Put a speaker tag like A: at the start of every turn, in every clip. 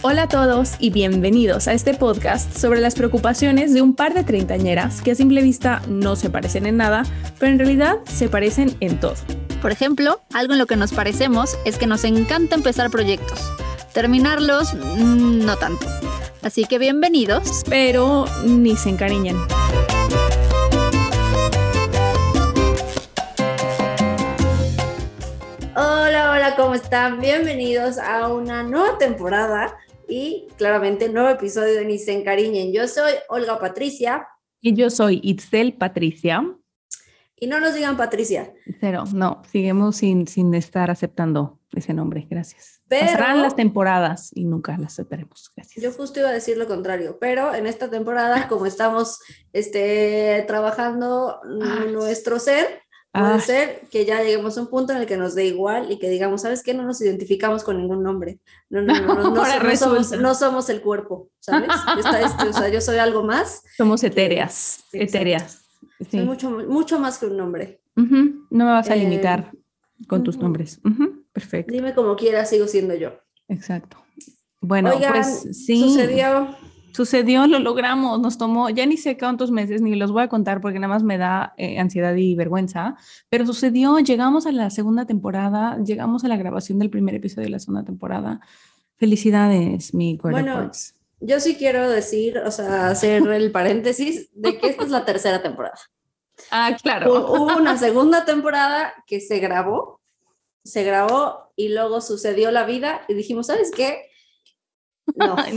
A: Hola a todos y bienvenidos a este podcast sobre las preocupaciones de un par de treintañeras que a simple vista no se parecen en nada, pero en realidad se parecen en todo.
B: Por ejemplo, algo en lo que nos parecemos es que nos encanta empezar proyectos. Terminarlos, mm, no tanto. Así que bienvenidos.
A: Pero ni se encariñan.
C: Hola, hola, ¿cómo están? Bienvenidos a una nueva temporada y claramente nuevo episodio de Ni se encariñen. Yo soy Olga Patricia.
A: Y yo soy Itzel Patricia.
C: Y no nos digan Patricia.
A: Cero, no, seguimos sin, sin estar aceptando ese nombre, gracias. Pasarán las temporadas y nunca las aceptaremos, gracias.
C: Yo justo iba a decir lo contrario, pero en esta temporada, como estamos este, trabajando nuestro ser, Puede ser que ya lleguemos a un punto en el que nos dé igual y que digamos, ¿sabes qué? No nos identificamos con ningún nombre. No, no, no, no, no, somos, el cuerpo, ¿sabes? Este, o sea, yo soy algo más.
A: Somos etéreas, etéreas.
C: Soy mucho, mucho más que un nombre.
A: No me vas a limitar con tus nombres. Perfecto.
C: Dime como quieras, sigo siendo yo.
A: Exacto. Bueno, pues sí.
C: Sucedió
A: Sucedió, lo logramos, nos tomó, ya ni sé cuántos meses, ni los voy a contar porque nada más me da eh, ansiedad y vergüenza, pero sucedió, llegamos a la segunda temporada, llegamos a la grabación del primer episodio de la segunda temporada. Felicidades, mi
C: Bueno, yo sí quiero decir, o sea, hacer el paréntesis de que esta es la tercera temporada.
A: Ah, claro.
C: Hubo una segunda temporada que se grabó, se grabó y luego sucedió la vida y dijimos, ¿sabes qué? No.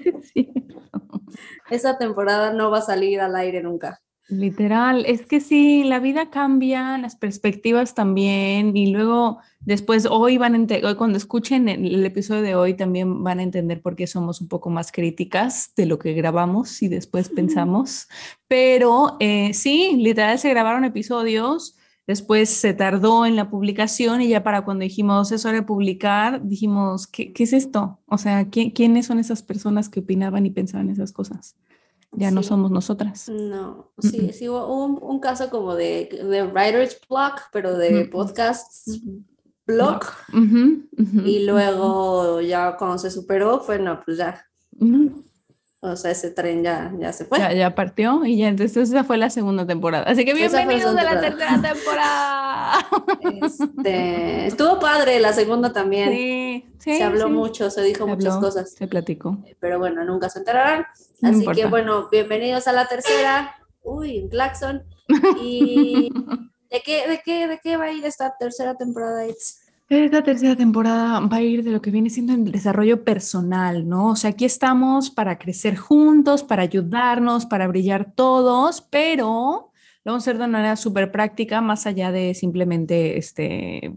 C: Esa temporada no va a salir al aire nunca.
A: Literal, es que sí, la vida cambia, las perspectivas también, y luego después hoy van a hoy cuando escuchen el, episodio de hoy también van a entender por qué somos un poco más críticas de lo que grabamos y después pensamos. Pero eh, sí, literal se grabaron episodios Después se tardó en la publicación y ya para cuando dijimos es hora de publicar, dijimos, ¿qué, qué es esto? O sea, ¿quiénes son esas personas que opinaban y pensaban esas cosas? Ya no somos nosotras.
C: No, sí, sí hubo un, caso como de, de, writer's block, pero de podcasts blog. Y luego ya cuando se superó fue, no, pues ya. O sea, ese tren ya, ya se fue.
A: Ya, ya, partió y ya entonces esa fue la segunda temporada. Así que bienvenidos a la tercera temporada.
C: Este, estuvo padre la segunda también. Sí, sí Se habló mucho, se dijo muchas cosas.
A: Se platicó.
C: Pero bueno, nunca se enterarán. Así que bueno, bienvenidos a la tercera. Uy, un claxon. ¿Y de qué, de qué, de qué va a ir esta tercera temporada?
A: Esta tercera temporada va a ir de lo que viene siendo el desarrollo personal, ¿no? O sea, aquí estamos para crecer juntos, para ayudarnos, para brillar todos, pero lo vamos a hacer de una manera súper práctica, más allá de simplemente este,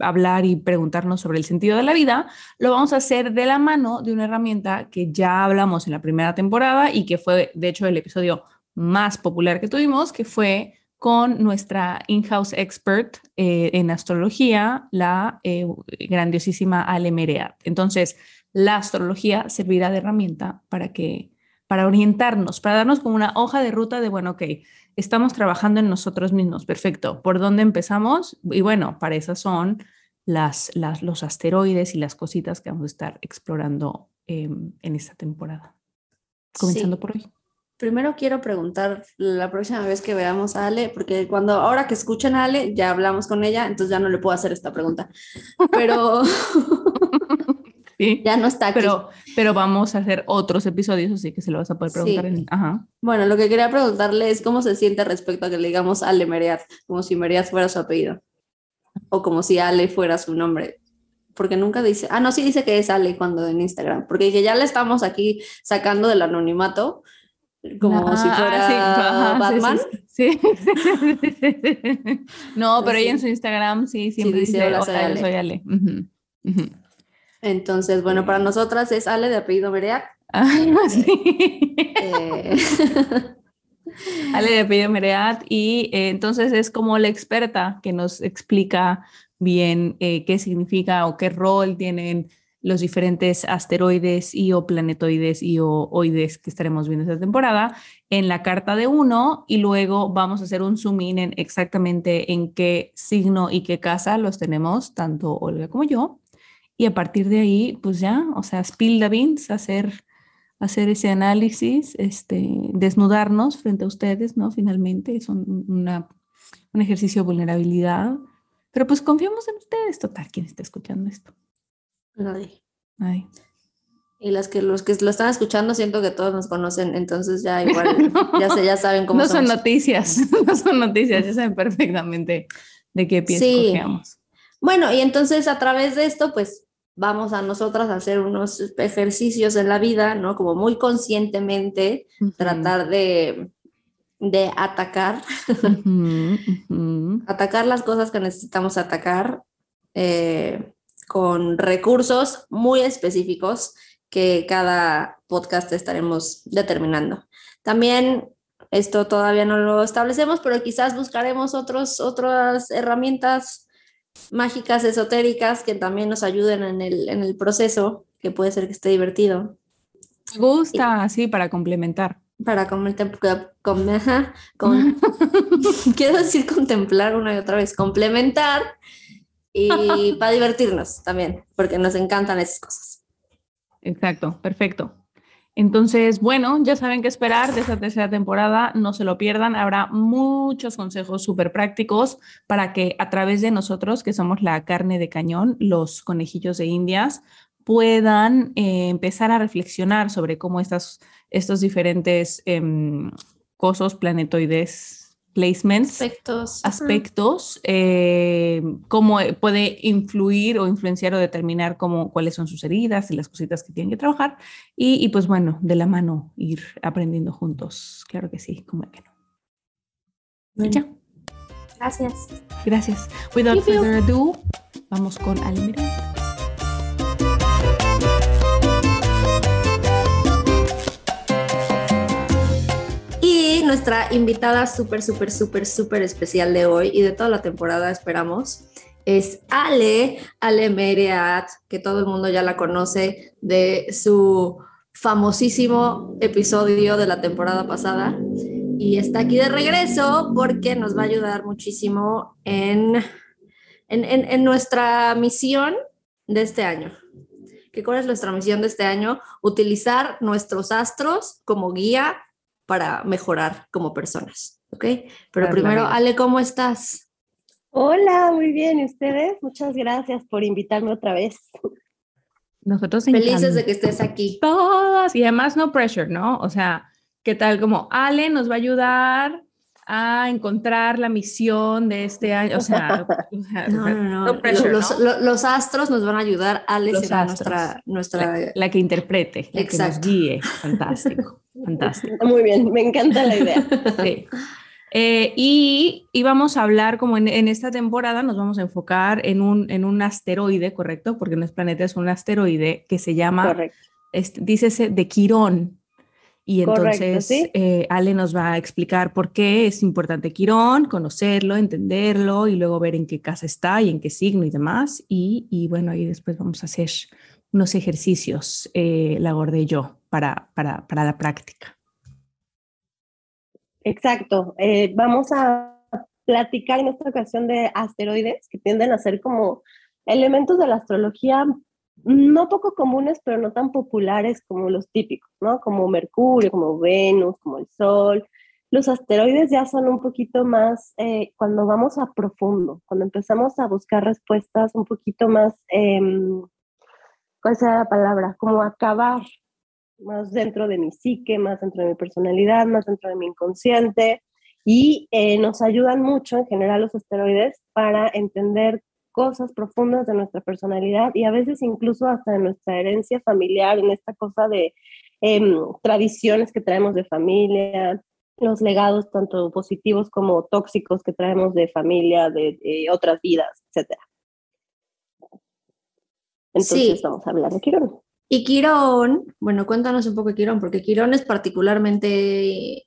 A: hablar y preguntarnos sobre el sentido de la vida, lo vamos a hacer de la mano de una herramienta que ya hablamos en la primera temporada y que fue, de hecho, el episodio más popular que tuvimos, que fue con nuestra in-house expert eh, en astrología, la eh, grandiosísima Ale Mereat. Entonces, la astrología servirá de herramienta para que para orientarnos, para darnos como una hoja de ruta de, bueno, ok, estamos trabajando en nosotros mismos, perfecto. ¿Por dónde empezamos? Y bueno, para esas son las, las los asteroides y las cositas que vamos a estar explorando em, en esta temporada. Comenzando por hoy
C: primero quiero preguntar la próxima vez que veamos a Ale, porque cuando ahora que escuchen a Ale, ya hablamos con ella, entonces ya no le puedo hacer esta pregunta. Pero ya no está aquí.
A: Pero, pero vamos a hacer otros episodios, así que se lo vas a poder preguntar. En... Ajá.
C: Bueno, lo que quería preguntarle es cómo se siente respecto a que le digamos Ale Meriat, como si Meriat fuera su apellido, o como si Ale fuera su nombre porque nunca dice, ah, no, sí dice que es Ale cuando en Instagram, porque ya le estamos aquí sacando del anonimato, como si fuera Batman.
A: Sí, No, pero ella en su Instagram sí siempre dice, hola, soy Ale.
C: Entonces, bueno, para nosotras es Ale de apellido Mereac.
A: Eh, Ale de apellido Mereat y eh, entonces es como la experta que nos explica bien eh, qué significa o qué rol tienen los diferentes asteroides y o planetoides y o oides que estaremos viendo esta temporada en la carta de uno y luego vamos a hacer un zoom in en exactamente en qué signo y qué casa los tenemos, tanto Olga como yo. y a partir de ahí, pues ya, o sea, spill the beans, hacer, hacer ese análisis, este, desnudarnos frente a ustedes, ¿no? Finalmente, es un, una, un ejercicio de vulnerabilidad, pero pues confiamos en ustedes, total, ¿quién está escuchando esto?
C: Nadie.
A: Ay.
C: Y las que los que lo están escuchando siento que todos nos conocen, entonces ya igual ya se ya saben cómo
A: No son noticias, no son noticias, ya saben perfectamente de qué pies sí.
C: Bueno, y entonces a través de esto, pues vamos a nosotras a hacer unos ejercicios en la vida, ¿no? Como muy conscientemente uh -huh. tratar de, de atacar, uh -huh, atacar las cosas que necesitamos atacar eh, con recursos muy específicos que cada podcast estaremos determinando. También esto todavía no lo establecemos, pero quizás buscaremos otros, otras herramientas mágicas, esotéricas, que también nos ayuden en el, en el proceso, que puede ser que esté divertido.
A: Me gusta, sí, para complementar.
C: Para complementar, con, con, quiero decir contemplar una y otra vez, complementar y para divertirnos también, porque nos encantan esas cosas.
A: Exacto, perfecto. Entonces, bueno, ya saben qué esperar de esta tercera temporada, no se lo pierdan, habrá muchos consejos súper prácticos para que a través de nosotros, que somos la carne de cañón, los conejillos de indias, puedan eh, empezar a reflexionar sobre cómo estas, estos diferentes eh, cosos planetoides placements,
C: aspectos,
A: aspectos eh, cómo puede influir o influenciar o determinar cómo, cuáles son sus heridas y las cositas que tienen que trabajar. Y, y pues bueno, de la mano ir aprendiendo juntos. Claro que sí, como que no.
C: Bueno. Ya. Gracias.
A: Gracias. Without further ado, vamos con Almira.
C: Nuestra invitada súper, súper, súper, súper especial de hoy y de toda la temporada, esperamos, es Ale, Ale Mereat, que todo el mundo ya la conoce de su famosísimo episodio de la temporada pasada. Y está aquí de regreso porque nos va a ayudar muchísimo en, en, en, nuestra misión de este año. ¿Qué cuál es nuestra misión de este año? Utilizar nuestros astros como guía para mejorar como personas, ¿ok? Pero primero, Ale, ¿cómo estás?
D: Hola, muy bien. ¿Y ustedes? Muchas gracias por invitarme otra vez.
A: Nosotros
C: felices de que estés aquí.
A: Todas. Y además no pressure, ¿no? O sea, ¿qué tal? Como Ale nos va a ayudar a encontrar la misión de este año. O sea,
C: no, no, no. no pressure, los, ¿no? los, astros nos van a ayudar. Ale será nuestra, nuestra...
A: La, la, que interprete, la Exacto. que nos guíe. Fantástico. Fantástico.
D: Muy bien, me encanta la idea.
A: Sí. Eh, y, y, vamos a hablar, como en, en, esta temporada, nos vamos a enfocar en un, en un asteroide, ¿correcto? Porque no es planeta, es un asteroide que se llama, este, dícese de Quirón. Y entonces Correcto, ¿sí? eh, Ale nos va a explicar por qué es importante Quirón, conocerlo, entenderlo y luego ver en qué casa está y en qué signo y demás. Y, y bueno, ahí después vamos a hacer unos ejercicios, eh, la y yo, para, para, para, la práctica.
D: Exacto. Eh, vamos a platicar en esta ocasión de asteroides que tienden a ser como elementos de la astrología no poco comunes, pero no tan populares como los típicos, ¿no? Como Mercurio, como Venus, como el Sol. Los asteroides ya son un poquito más, eh, cuando vamos a profundo, cuando empezamos a buscar respuestas un poquito más, eh, ¿cuál será la palabra? Como acabar más dentro de mi psique, más dentro de mi personalidad, más dentro de mi inconsciente. Y eh, nos ayudan mucho en general los asteroides para entender cosas profundas de nuestra personalidad y a veces incluso hasta de nuestra herencia familiar, en esta cosa de eh, tradiciones que traemos de familia, los legados tanto positivos como tóxicos que traemos de familia, de, de otras vidas, etc. Entonces sí. vamos a hablar de Quirón.
C: Y Quirón, bueno, cuéntanos un poco de Quirón, porque Quirón es particularmente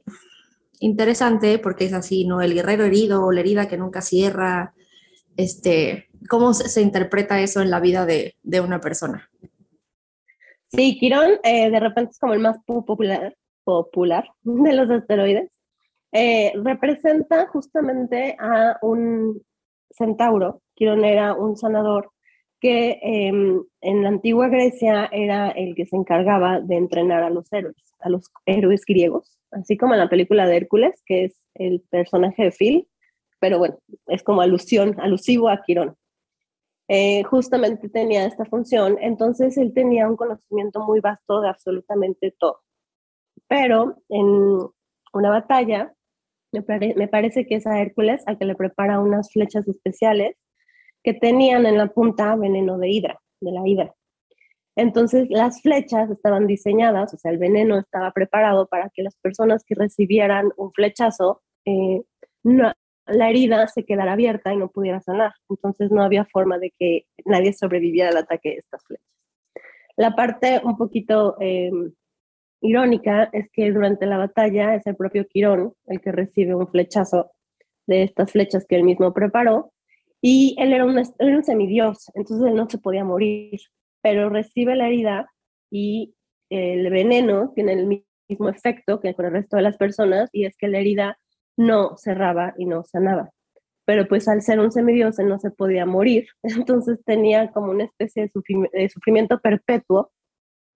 C: interesante porque es así, ¿no? El guerrero herido o la herida que nunca cierra, este, ¿Cómo se, interpreta eso en la vida de, de una persona?
D: Sí, Quirón eh, de repente es como el más popular, popular de los asteroides. Eh, representa justamente a un centauro. Quirón era un sanador que em, en la antigua Grecia era el que se encargaba de entrenar a los héroes, a los héroes griegos, así como en la película de Hércules, que es el personaje de Phil, pero bueno, es como alusión, alusivo a Quirón. Eh, justamente tenía esta función, entonces él tenía un conocimiento muy vasto de absolutamente todo. Pero en una batalla, me, me parece que es a Hércules al que le prepara unas flechas especiales que tenían en la punta veneno de hidra, de la hidra. Entonces las flechas estaban diseñadas, o sea, el veneno estaba preparado para que las personas que recibieran un flechazo, eh, la herida se quedara abierta y no pudiera sanar. Entonces no había forma de que nadie sobreviviera al ataque de estas flechas. La parte un poquito eh, irónica es que durante la batalla es el propio Quirón el que recibe un flechazo de estas flechas que él mismo preparó y él era un, un semidios, entonces él no se podía morir, pero recibe la herida y el veneno tiene el mismo efecto que con el resto de las personas y es que la herida no cerraba y no sanaba. Pero pues al ser un semidios él no se podía morir, entonces tenía como una especie de, sufrimiento perpetuo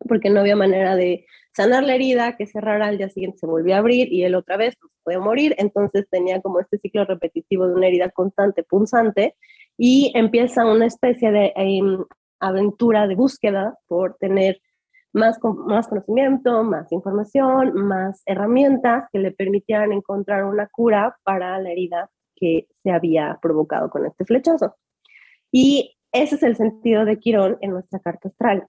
D: porque no había manera de sanar la herida, que cerrara al día siguiente se volvía a abrir y él otra vez pues, podía morir, entonces tenía como este ciclo repetitivo de una herida constante, punzante, y empieza una especie de em, aventura de búsqueda por tener más, más conocimiento, más información, más herramientas que le permitieran encontrar una cura para la herida que se había provocado con este flechazo. Y ese es el sentido de Quirón en nuestra carta astral.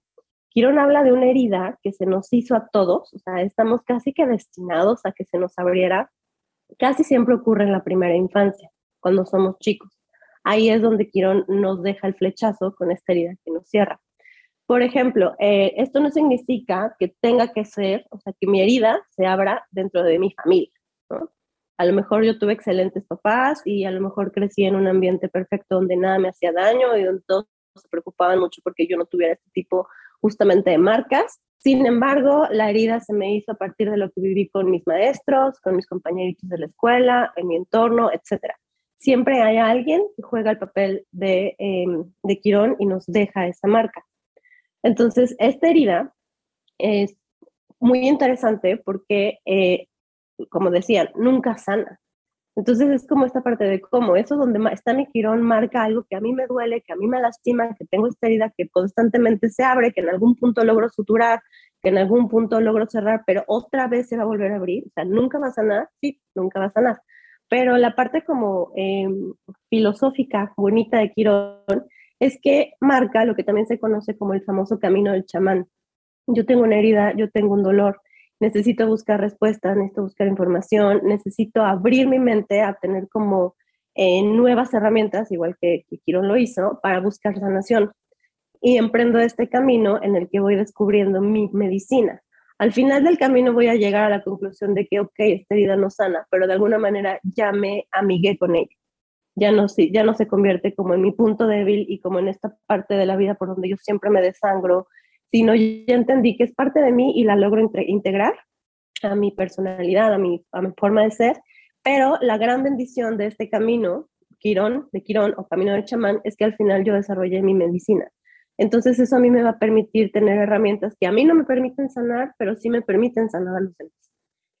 D: Quirón habla de una herida que se nos hizo a todos, o sea, estamos casi que destinados a que se nos abriera. Casi siempre ocurre en la primera infancia, cuando somos chicos. Ahí es donde Quirón nos deja el flechazo con esta herida que nos cierra. Por ejemplo, eh, esto no significa que tenga que ser, o sea, que mi herida se abra dentro de mi familia. A lo mejor yo tuve excelentes papás y a lo mejor crecí en un ambiente perfecto donde nada me hacía daño y donde todos se preocupaban mucho porque yo no tuviera este tipo justamente de marcas. Sin embargo, la herida se me hizo a partir de lo que viví con mis maestros, con mis compañeritos de la escuela, en mi entorno, etc. Siempre hay alguien que juega el papel de, em, de Quirón y nos deja esa marca. Entonces, esta herida es muy interesante porque, eh, como decían, nunca sana. Entonces es como esta parte de cómo, eso donde está mi quirón marca algo que a mí me duele, que a mí me lastima, que tengo esta herida que constantemente se abre, que en algún punto logro suturar, que en algún punto logro cerrar, pero otra vez se va a volver a abrir, o sea, nunca va a sanar, sí, nunca va a sanar. Pero la parte como em, filosófica, bonita de Quirón, es que marca lo que también se conoce como el famoso camino del chamán. Yo tengo una herida, yo tengo un dolor, necesito buscar respuestas, necesito buscar información, necesito abrir mi mente a tener como eh, nuevas herramientas, igual que, que Quirón lo hizo, para buscar sanación. Y emprendo este camino en el que voy descubriendo mi medicina. Al final del camino voy a llegar a la conclusión de que, ok, esta herida no sana, pero de alguna manera ya me amigué con ella. Ya no, ya no se convierte como en mi punto débil y como en esta parte de la vida por donde yo siempre me desangro, sino ya entendí que es parte de mí y la logro integrar a mi personalidad, a mi, a mi forma de ser, pero la gran bendición de este camino, Quirón, de Quirón o camino del chamán, es que al final yo desarrollé mi medicina. Entonces eso a mí me va a permitir tener herramientas que a mí no me permiten sanar, pero sí me permiten sanar a los demás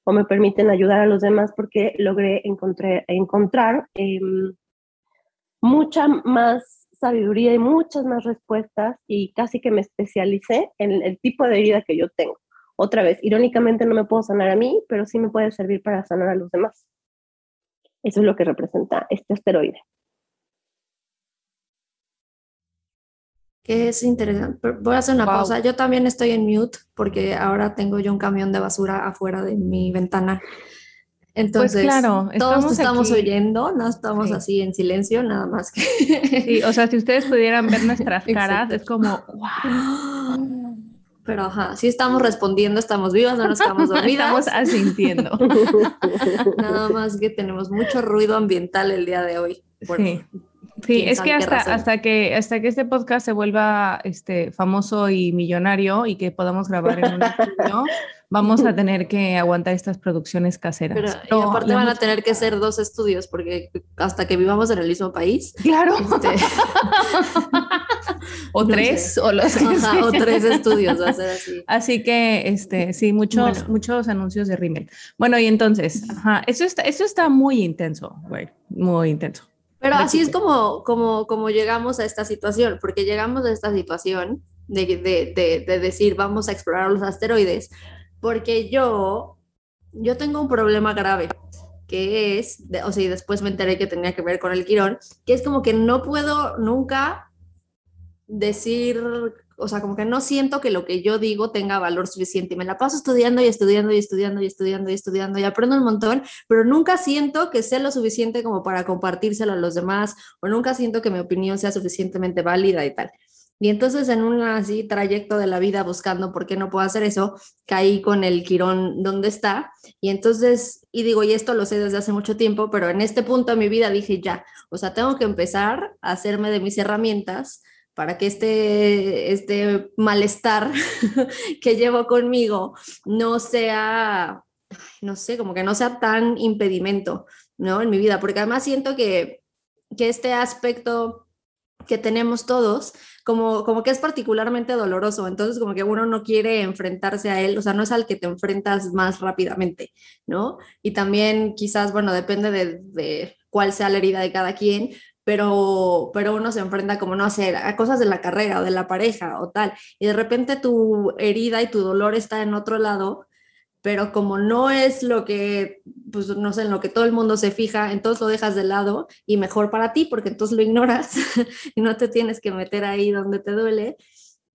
D: o me permiten ayudar a los demás porque logré encontrar, encontrar em, mucha más sabiduría y muchas más respuestas y casi que me especialicé en el tipo de herida que yo tengo. Otra vez, irónicamente no me puedo sanar a mí, pero sí me puede servir para sanar a los demás. Eso es lo que representa este asteroide.
C: Que es interesante. Voy a hacer una pausa. Yo también estoy en mute porque ahora tengo yo un camión de basura afuera de mi ventana. Pues Entonces, todos estamos oyendo, no estamos así en silencio, nada más que.
A: Sí, o sea, si ustedes pudieran ver nuestras caras, es como, wow.
C: Pero ajá, sí estamos respondiendo, estamos vivas, no nos quedamos dormidas.
A: estamos asintiendo.
C: nada más que tenemos mucho ruido ambiental el día de hoy.
A: sí. Sí, es que hasta, hasta que hasta que este podcast se vuelva este famoso y millonario y que podamos grabar en un estudio, vamos a tener que aguantar estas producciones caseras.
C: Pero, y aparte van a tener que ser dos estudios porque hasta que vivamos en el mismo país.
A: Claro.
C: Este,
A: o tres, o los
C: o tres estudios, va a ser así.
A: Así que, este, sí, muchos, muchos anuncios de rímel. Bueno, y entonces, ajá, eso está, eso está muy intenso, güey, muy intenso.
C: Pero así es como, como, como llegamos a esta situación, porque llegamos a esta situación de, de, de, de decir, vamos a explorar los asteroides, porque yo, yo tengo un problema grave que es, o sea, y después me enteré que tenía que ver con el Quirón, que es como que no puedo nunca decir, o sea, como que no siento que lo que yo digo tenga valor suficiente. Me la paso estudiando y estudiando y estudiando y estudiando y estudiando y aprendo un montón, pero nunca siento que sea lo suficiente como para compartírselo a los demás o nunca siento que mi opinión sea suficientemente válida y tal. Y entonces en un así trayecto de la vida buscando por qué no puedo hacer eso, caí con el Quirón donde está. Y entonces, y digo, y esto lo sé desde hace mucho tiempo, pero en este punto de mi vida dije ya, o sea, tengo que empezar a hacerme de mis herramientas para que este, este malestar que llevo conmigo no sea, no sé, como que no sea tan impedimento, ¿no? En mi vida, porque además siento que, que este aspecto que tenemos todos, como, como que es particularmente doloroso, entonces como que uno no quiere enfrentarse a él, o sea, no es al que te enfrentas más rápidamente, ¿no? Y también quizás, bueno, depende de, de cuál sea la herida de cada quien, pero, pero uno se enfrenta como, no sé, a cosas de la carrera o de la pareja o tal, y de repente tu herida y tu dolor está en otro lado, pero como no es lo que, pues no sé, en lo que todo el mundo se fija, entonces lo dejas de lado y mejor para ti, porque entonces lo ignoras y no te tienes que meter ahí donde te duele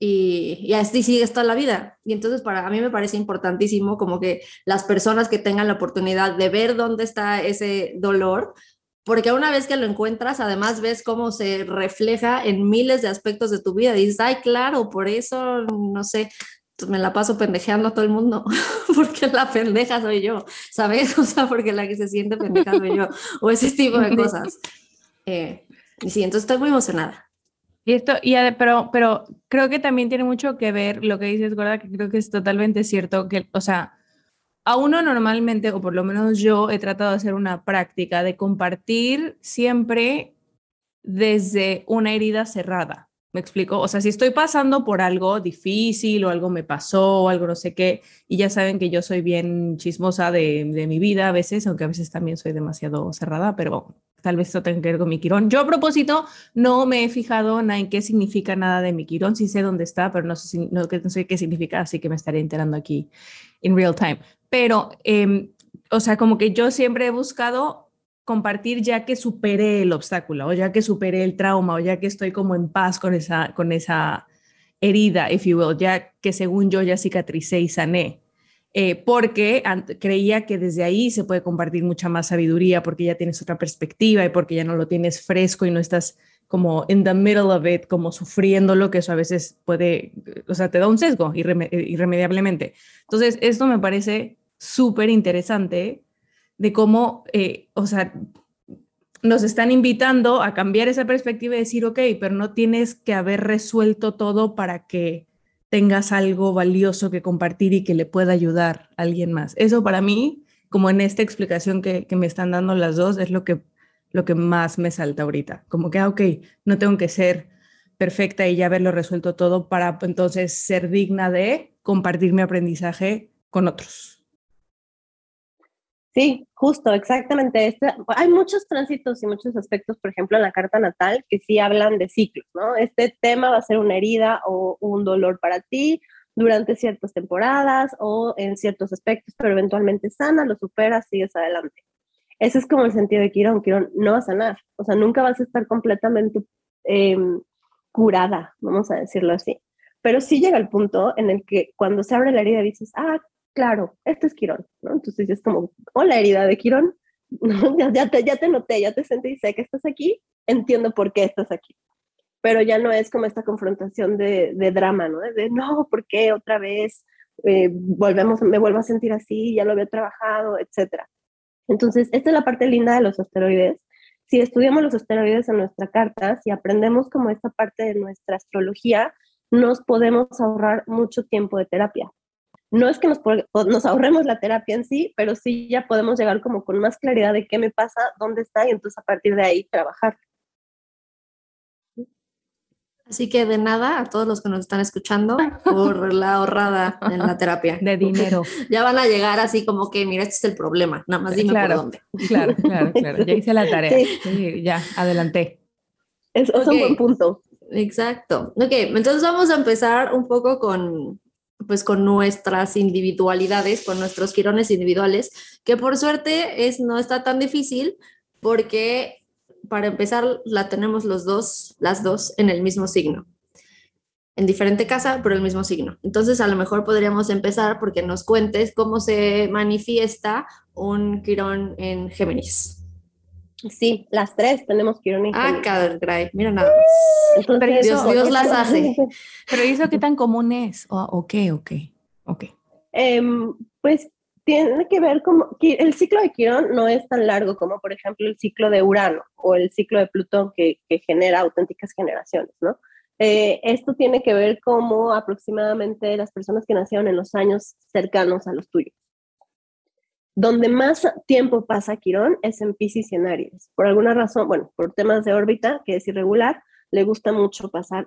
C: y, y, así sigues toda la vida. Y entonces para a mí me parece importantísimo como que las personas que tengan la oportunidad de ver dónde está ese dolor, porque una vez que lo encuentras, además ves cómo se refleja en miles de aspectos de tu vida. Y dices, ay, claro, por eso, no sé, me la paso pendejeando a todo el mundo, porque la pendeja soy yo, ¿sabes? O sea, porque la que se siente pendeja soy yo, o ese tipo de cosas. Eh, y sí, entonces estoy muy emocionada.
A: Y esto, y, pero, pero creo que también tiene mucho que ver lo que dices, Gorda, que creo que es totalmente cierto, que, o sea, a uno normalmente, o por lo menos yo, he tratado de hacer una práctica de compartir siempre desde una herida cerrada. ¿Me explico? O sea, si estoy pasando por algo difícil o algo me pasó o algo no sé qué, y ya saben que yo soy bien chismosa de, mi vida a veces, aunque a veces también soy demasiado cerrada, pero tal vez esto tenga que ver con mi quirón. Yo a propósito no me he fijado en qué significa nada de mi quirón, sí sé dónde está, pero no sé, no, no sé qué significa, así que me estaré enterando aquí en real time. Pero, eh, o sea, como que yo siempre he buscado compartir ya que superé el obstáculo o ya que superé el trauma o ya que estoy como en paz con esa, con esa herida, if you will, ya que según yo ya cicatricé y sané. Eh, porque creía que desde ahí se puede compartir mucha más sabiduría porque ya tienes otra perspectiva y porque ya no lo tienes fresco y no estás como in the middle of it, como sufriéndolo, que eso a veces puede, o sea, te da un sesgo irremediablemente. Entonces, esto me parece súper interesante de cómo, eh, o sea, nos están invitando a cambiar esa perspectiva y decir, ok, pero no tienes que haber resuelto todo para que tengas algo valioso que compartir y que le pueda ayudar a alguien más. Eso para mí, como en esta explicación que, me están dando las dos, es lo que, lo que más me salta ahorita. Como que, ah, ok, no tengo que ser perfecta y ya haberlo resuelto todo para entonces ser digna de compartir mi aprendizaje con otros.
D: Sí, justo, exactamente. Este, hay muchos tránsitos y muchos aspectos, por ejemplo, en la carta natal, que sí hablan de ciclos, ¿no? Este tema va a ser una herida o un dolor para ti durante ciertas temporadas o en ciertos aspectos, pero eventualmente sana, lo superas, sigues adelante. Ese es como el sentido de Quirón. Quirón no va a sanar, o sea, nunca vas a estar completamente em, curada, vamos a decirlo así. Pero sí llega el punto en el que cuando se abre la herida dices, ah, claro, este es Quirón, ¿no? Entonces es como, hola herida de Quirón, ya, te, ya te noté, ya te sentí, sé que estás aquí, entiendo por qué estás aquí. Pero ya no es como esta confrontación de, de drama, ¿no? De, no, ¿por qué otra vez eh, volvemos, me vuelvo a sentir así, ya lo había trabajado, etcétera. Entonces, esta es la parte linda de los asteroides. Si estudiamos los asteroides en nuestra carta, si aprendemos como esta parte de nuestra astrología, nos podemos ahorrar mucho tiempo de terapia. No es que nos, nos ahorremos la terapia en sí, pero sí ya podemos llegar como con más claridad de qué me pasa, dónde está y entonces a partir de ahí trabajar.
C: Así que de nada a todos los que nos están escuchando por la ahorrada en la terapia.
A: De dinero.
C: Ya van a llegar así como que, mira, este es el problema, nada más dime
A: claro,
C: por dónde.
A: Claro, claro, claro. Ya hice la tarea. Sí. ya, adelanté.
D: Es, es un buen punto.
C: Exacto. Ok, entonces vamos a empezar un poco con, pues con nuestras individualidades, con nuestros quirones individuales, que por suerte es, no está tan difícil porque para empezar, la tenemos los dos, las dos en el mismo signo. En diferente casa, pero el mismo signo. Entonces, a lo mejor podríamos empezar porque nos cuentes cómo se manifiesta un Quirón en Géminis.
D: Sí, las tres tenemos Quirón en
C: Géminis. Ah, caray, mira nada más. Entonces, Dios, Dios las hace.
A: Pero eso qué tan común es? ¿O qué? ¿O qué?
D: Pues tiene que ver como el ciclo de Quirón no es tan largo como por ejemplo el ciclo de Urano o el ciclo de Plutón que, genera auténticas generaciones, ¿no? Eh, esto tiene que ver como aproximadamente las personas que nacieron en los años cercanos a los tuyos. Donde más tiempo pasa Quirón es en Pisces y en Aries. Por alguna razón, bueno, por temas de órbita, que es irregular, le gusta mucho pasar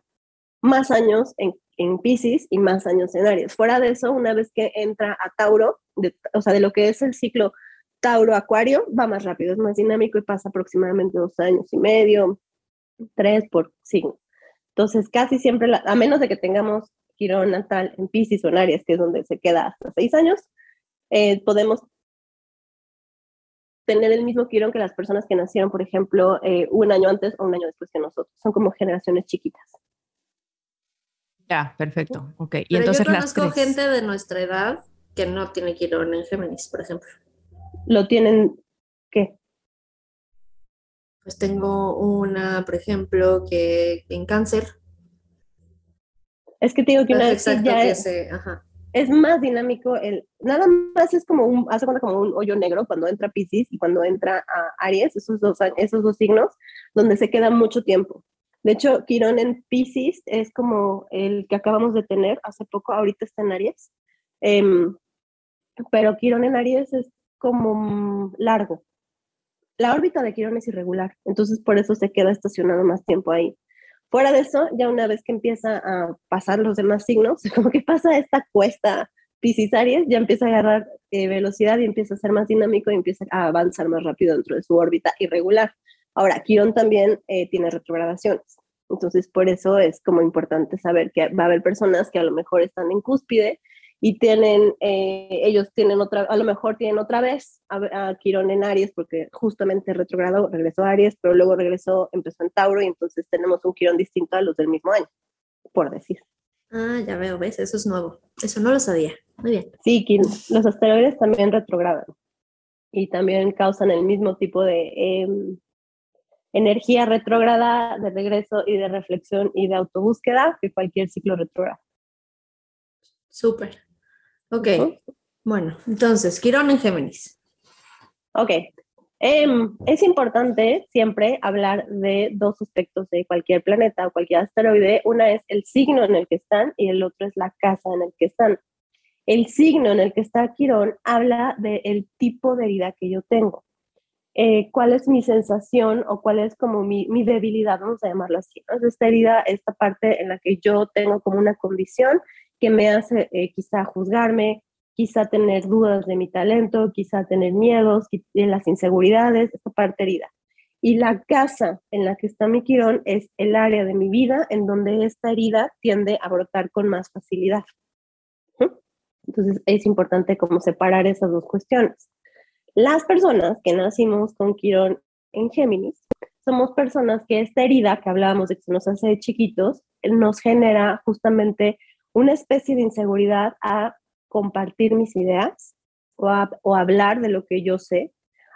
D: más años en, en Pisces y más años en Aries. Fuera de eso, una vez que entra a Tauro, o sea, de lo que es el ciclo Tauro-Acuario, va más rápido, es más dinámico y pasa aproximadamente dos años y medio, tres por signo. Entonces, casi siempre, a menos de que tengamos Quirón natal en Pisces o en Aries, que es donde se queda hasta seis años, eh, podemos tener el mismo Quirón que las personas que nacieron, por ejemplo, eh, un año antes o un año después que nosotros. Son como generaciones chiquitas.
A: Ya, perfecto. Ok.
C: Y entonces yo conozco gente de nuestra edad que no tiene Quirón en Géminis, por ejemplo.
D: ¿Lo tienen qué?
C: Pues tengo una, por ejemplo, que en cáncer.
D: Es que te digo que una vez ya es, es, más dinámico. El, nada más es como un, hace como un hoyo negro cuando entra Pisces y cuando entra Aries, esos dos, esos dos signos, donde se queda mucho tiempo. De hecho, Quirón en Pisces es como el que acabamos de tener hace poco, ahorita está en Aries. Em, pero Quirón en Aries es como largo. La órbita de Quirón es irregular, entonces por eso se queda estacionado más tiempo ahí. Fuera de eso, ya una vez que empieza a pasar los demás signos, como que pasa esta cuesta Pisces Aries, ya empieza a agarrar eh, velocidad y empieza a ser más dinámico y empieza a avanzar más rápido dentro de su órbita irregular. Ahora, Quirón también eh, tiene retrogradaciones. Entonces, por eso es como importante saber que va a haber personas que a lo mejor están en cúspide y tienen, eh, ellos tienen otra, a lo mejor tienen otra vez a, Quirón en Aries, porque justamente retrogrado regresó a Aries, pero luego regresó, empezó en Tauro y entonces tenemos un Quirón distinto a los del mismo año, por decir.
C: Ah, ya veo, ves, eso es nuevo. Eso no lo sabía. Muy bien.
D: Sí, los asteroides también retrogradan y también causan el mismo tipo de em, energía retrógrada de regreso y de reflexión y de autobúsqueda que cualquier ciclo retrógrado.
C: Súper. Ok. Bueno, entonces, Quirón en Géminis.
D: Ok. Em, es importante siempre hablar de dos aspectos de cualquier planeta o cualquier asteroide. Una es el signo en el que están y el otro es la casa en el que están. El signo en el que está Quirón habla del tipo de vida que yo tengo. Eh, cuál es mi sensación o cuál es como mi, mi debilidad, vamos a llamarlo así. Esta herida, esta parte en la que yo tengo como una condición que me hace eh, quizá juzgarme, quizá tener dudas de mi talento, quizá tener miedos, de las inseguridades, esta parte herida. Y la casa en la que está mi quirón es el área de mi vida en donde esta herida tiende a brotar con más facilidad. Entonces es importante como separar esas dos cuestiones. Las personas que nacimos con Quirón en Géminis somos personas que esta herida que hablábamos de que nos hace de chiquitos nos genera justamente una especie de inseguridad a compartir mis ideas o hablar de lo que yo sé.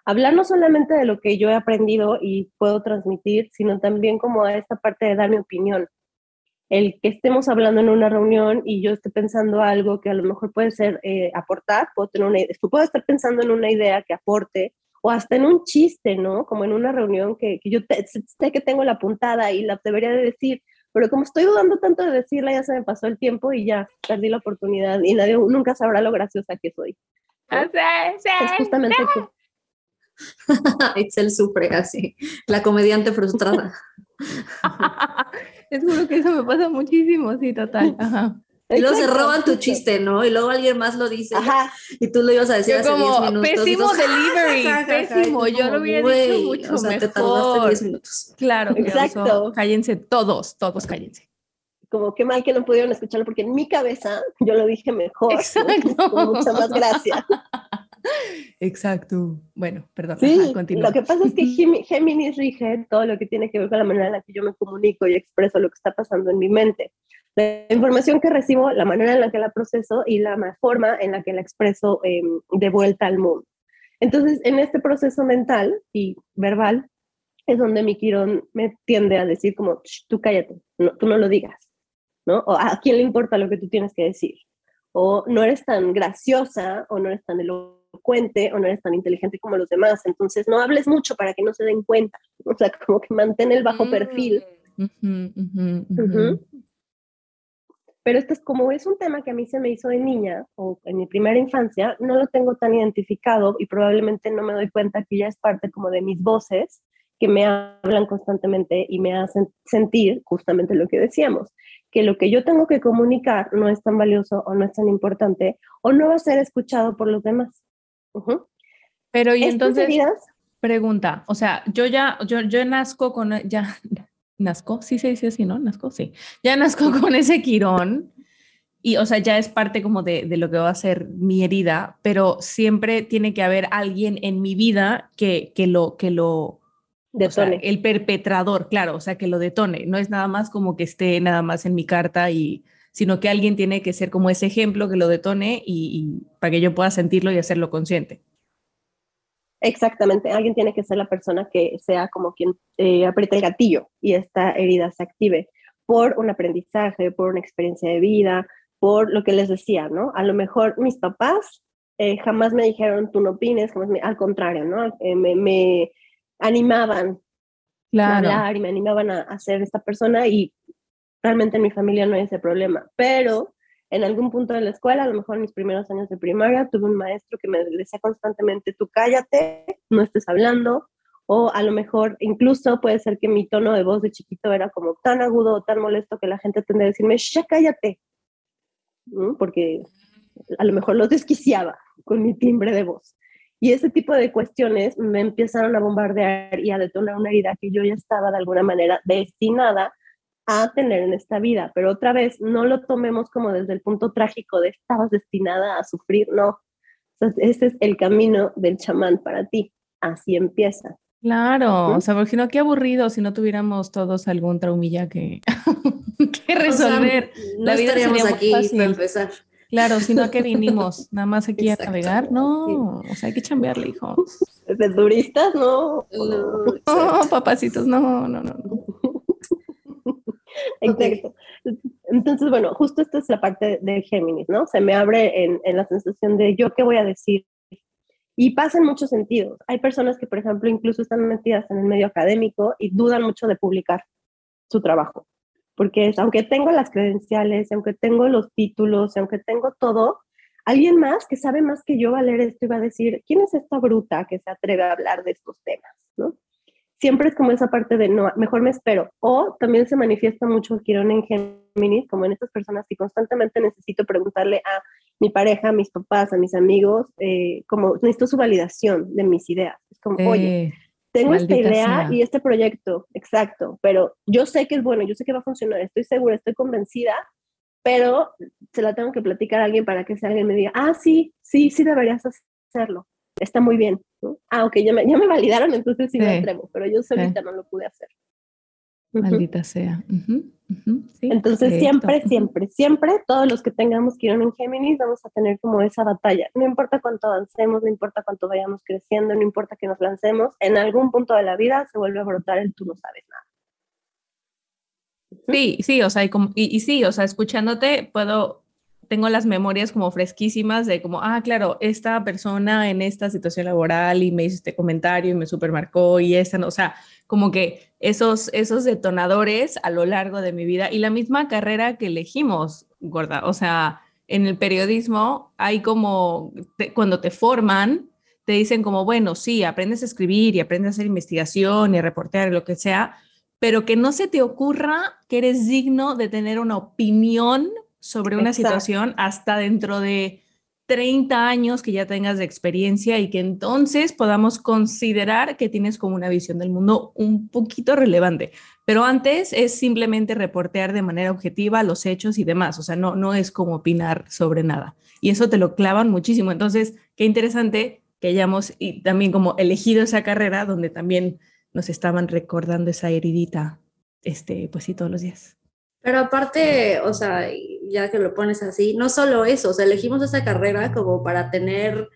D: Hablar no solamente de lo que yo he aprendido y puedo transmitir, sino también como a esta parte de dar mi opinión el que estemos hablando en una reunión y yo esté pensando algo que a lo mejor puede ser eh, aportar, puedo, tener una, puedo estar pensando en una idea que aporte o hasta en un chiste, ¿no? Como en una reunión que yo sé que tengo la puntada y la debería de decir, pero como estoy dudando tanto de decirla, ya se me pasó el tiempo y ya perdí la oportunidad y nadie nunca sabrá lo graciosa que soy.
C: es justamente eso. Itzel sufre así, la comediante frustrada.
A: Es juro que eso me pasa muchísimo, sí, total. Ajá.
C: Y luego se roban tu chiste, ¿no? Y luego alguien más lo dice. Ajá. Y tú lo ibas a decir hace como, 10 minutos.
A: Pésimo delivery, pésimo. Yo lo hubiera dicho mucho o sea, mejor. Te tardaste 10 minutos. Claro, exacto. cállense todos, todos cállense.
D: Como qué mal que no pudieron escucharlo, porque en mi cabeza yo lo dije mejor. Exacto. Con mucha más gracia.
A: Exacto. Bueno, perdón.
D: Sí, lo que pasa es que Géminis rige todo lo que tiene que ver con la manera en la que yo me comunico y expreso lo que está pasando en mi mente. La información que recibo, la manera en la que la proceso y la forma en la que la expreso em, de vuelta al mundo. Entonces, en este proceso mental y verbal es donde mi Quirón me tiende a decir como, tú cállate, no, tú no lo digas, ¿no? O a quién le importa lo que tú tienes que decir. O no eres tan graciosa o no eres tan elocuente o no eres tan inteligente como los demás. Entonces, no hables mucho para que no se den cuenta. O sea, como que mantén el bajo perfil. Pero esto es como es un tema que a mí se me hizo de niña o en mi primera infancia, no lo tengo tan identificado y probablemente no me doy cuenta que ya es parte como de mis voces que me hablan constantemente y me hacen sentir justamente lo que decíamos, que lo que yo tengo que comunicar no es tan valioso o no es tan importante o no va a ser escuchado por los demás.
A: Pero y entonces, pregunta, o sea, yo ya, yo, yo nazco con, ya, Nazco, sí se dice así, ¿no? Nazco, sí. Ya nazco con ese quirón y, o sea, ya es parte como de, de, lo que va a ser mi herida, pero siempre tiene que haber alguien en mi vida que, que lo, que lo, detone. el perpetrador, claro, o sea, que lo detone. No es nada más como que esté nada más en mi carta y, sino que alguien tiene que ser como ese ejemplo que lo detone y, y para que yo pueda sentirlo y hacerlo consciente.
D: Exactamente, alguien tiene que ser la persona que sea como quien eh, aprieta el gatillo y esta herida se active por un aprendizaje, por una experiencia de vida, por lo que les decía, ¿no? A lo mejor mis papás eh, jamás me dijeron, tú no opines, al contrario, ¿no? Eh, me, animaban a hablar y me animaban a, a ser esta persona y realmente en mi familia no hay ese problema, pero en algún punto de la escuela, a lo mejor en mis primeros años de primaria, tuve un maestro que me decía constantemente, tú cállate, no estés hablando, o a lo mejor incluso puede ser que mi tono de voz de chiquito era como tan agudo o tan molesto que la gente tendría a decirme, ya cállate, porque a lo mejor lo desquiciaba con mi timbre de voz. Y ese tipo de cuestiones me empezaron a bombardear y a detonar una herida que yo ya estaba de alguna manera destinada a tener en esta vida, pero otra vez no lo tomemos como desde el punto trágico de estabas destinada a sufrir, no. ese es el camino del chamán para ti, así empieza.
A: Claro, o sea, porque no, qué aburrido si no tuviéramos todos algún traumilla que, que resolver.
C: no La vida estaríamos aquí para empezar.
A: Claro, sino a qué vinimos, nada más aquí a navegar, no, o sea, hay que chambearle, hijo.
D: Desde turistas, no.
A: No, papacitos, no, no, no.
D: Exacto. Entonces, bueno, justo esta es la parte de Géminis, ¿no? Se me abre en, en, la sensación de yo qué voy a decir. Y pasa en muchos sentidos. Hay personas que, por ejemplo, incluso están metidas en el medio académico y dudan mucho de publicar su trabajo. Porque es, aunque tengo las credenciales, aunque tengo los títulos, aunque tengo todo, alguien más que sabe más que yo va a leer esto y va a decir, ¿quién es esta bruta que se atreve a hablar de estos temas? ¿no? Siempre es como esa parte de no, mejor me espero. O también se manifiesta mucho Quirón en Géminis, como en estas personas que constantemente necesito preguntarle a mi pareja, a mis papás, a mis amigos, eh, como necesito su validación de mis ideas. Es como, oye, tengo esta idea y este proyecto, exacto, pero yo sé que es bueno, yo sé que va a funcionar, estoy segura, estoy convencida, pero se la tengo que platicar a alguien para que si alguien me diga, ah, sí, sí, sí deberías hacerlo está muy bien. Ah, ok, ya me, ya me validaron, entonces sí, me atrevo, pero yo solita no lo pude hacer.
A: Maldita sea.
D: entonces siempre, siempre, siempre, todos los que tengamos que ir en Géminis vamos a tener como esa batalla. No importa cuánto avancemos, no importa cuánto vayamos creciendo, no importa que nos lancemos, en algún punto de la vida se vuelve a brotar el tú no sabes nada.
A: Sí, sí, o sea, y, y, y sí, o sea, escuchándote puedo tengo las memorias como fresquísimas de como, ah, claro, esta persona en esta situación laboral y me hizo este comentario y me supermarcó y esta, no, o sea, como que esos, esos detonadores a lo largo de mi vida y la misma carrera que elegimos, gorda, o sea, en el periodismo hay como, cuando te forman, te dicen como, bueno, sí, aprendes a escribir y aprendes a hacer investigación y a reportear, lo que sea, pero que no se te ocurra que eres digno de tener una opinión sobre una situación hasta dentro de 30 años que ya tengas de experiencia y que entonces podamos considerar que tienes como una visión del mundo un poquito relevante. Pero antes es simplemente reportear de manera objetiva los hechos y demás, o sea, no, no es como opinar sobre nada. Y eso te lo clavan muchísimo. Entonces, qué interesante que hayamos y también como elegido esa carrera donde también nos estaban recordando esa heridita, este, pues sí, todos los días.
C: Pero aparte, o sea, ya que lo pones así, no solo eso, o sea, elegimos esa carrera como para tener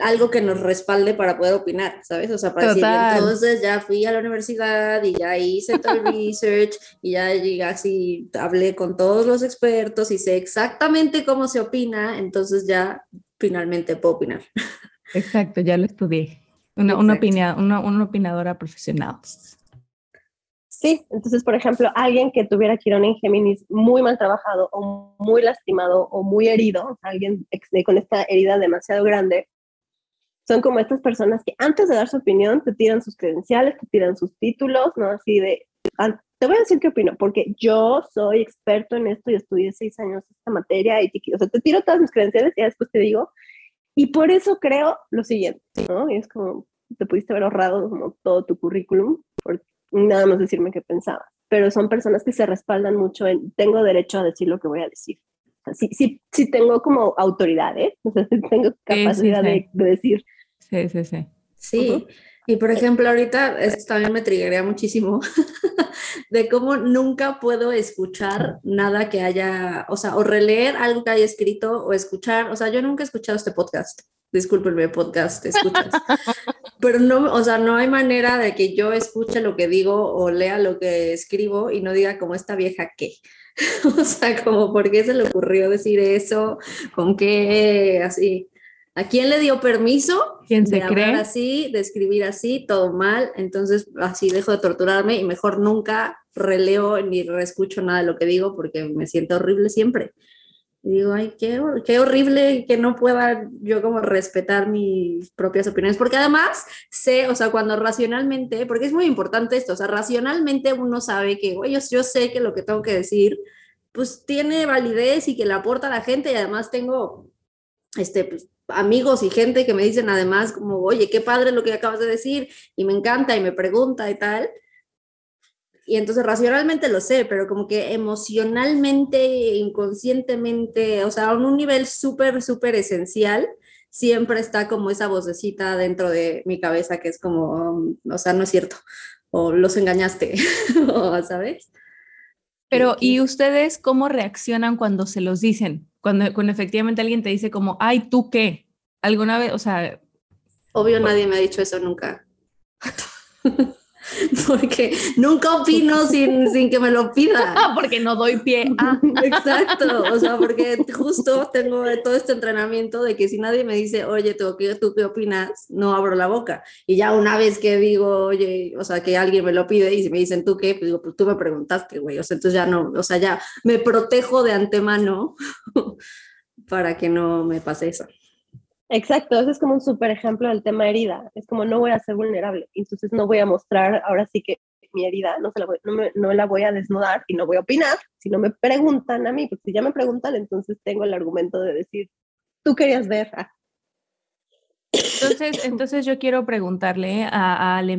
C: algo que nos respalde para poder opinar, ¿sabes? O sea, para decir, entonces ya fui a la universidad y ya hice todo el research y ya llegué así, hablé con todos los expertos y sé exactamente cómo se opina, entonces ya finalmente puedo opinar.
A: Exacto, ya lo estudié. Una, una, una, una opinadora profesional.
D: Sí, entonces, por ejemplo, alguien que tuviera Quirón en Géminis muy mal trabajado o muy lastimado o muy herido, alguien con esta herida demasiado grande, son como estas personas que antes de dar su opinión te tiran sus credenciales, te tiran sus títulos, ¿no? Así de, te voy a decir qué opino, porque yo soy experto en esto y estudié seis años esta materia y o sea, te tiro todas mis credenciales y después te digo, y por eso creo lo siguiente, ¿no? Y es como, te pudiste haber ahorrado como todo tu currículum, porque nada más decirme qué pensaba. Pero son personas que se respaldan mucho en tengo derecho a decir lo que voy a decir. sí, sí, sí tengo como autoridad, ¿eh? O sea, tengo capacidad De, decir.
A: Sí, sí, sí.
C: Sí. Y por ejemplo, ahorita esto también me triggería muchísimo de cómo nunca puedo escuchar nada que haya, o sea, o releer algo que haya escrito o escuchar, o sea, yo nunca he escuchado este podcast discúlpenme, podcast, escuchas. Pero no, o sea, no hay manera de que yo escuche lo que digo o lea lo que escribo y no diga como esta vieja qué. o sea, como por qué se le ocurrió decir eso, con qué, así. ¿A quién le dio permiso
A: ¿Quién se
C: de hablar así, de escribir así, todo mal? Entonces, así dejo de torturarme y mejor nunca releo ni reescucho nada de lo que digo porque me siento horrible siempre. Y digo, ay, qué, qué, horrible que no pueda yo como respetar mis propias opiniones, porque además sé, o sea, cuando racionalmente, porque es muy importante esto, o sea, racionalmente uno sabe que, oye, yo sé que lo que tengo que decir, pues tiene validez y que le aporta a la gente y además tengo, este, pues, amigos y gente que me dicen además como, oye, qué padre lo que acabas de decir y me encanta y me pregunta y tal y entonces racionalmente lo sé, pero como que emocionalmente, inconscientemente, o sea, a un nivel súper, súper esencial, siempre está como esa vocecita dentro de mi cabeza que es como, o sea, no es cierto, o los engañaste, ¿sabes?
A: Pero, ¿y ustedes cómo reaccionan cuando se los dicen? Cuando, cuando efectivamente alguien te dice como, ay, ¿tú qué? ¿Alguna vez, o sea...
C: Obvio, nadie me ha dicho eso nunca. porque nunca opino sin, sin que me lo pida.
A: Porque no doy pie. Ah.
C: Exacto, o sea, porque justo tengo todo este entrenamiento de que si nadie me dice, oye, ¿tú qué, ¿tú qué opinas? No abro la boca. Y ya una vez que digo, oye, o sea, que alguien me lo pide y si me dicen, ¿tú qué? Pues digo, pues tú me preguntaste, güey. O sea, entonces ya no, o sea, ya me protejo de antemano para que no me pase eso.
D: Exacto, ese es como un súper ejemplo del tema herida. Es como no voy a ser vulnerable, entonces no voy a mostrar ahora sí que mi herida, no, la voy, a desnudar y no voy a opinar si no me preguntan a mí, porque si ya me preguntan, entonces tengo el argumento de decir, tú querías ver. Ah".
A: Entonces, entonces yo quiero preguntarle a, a Ale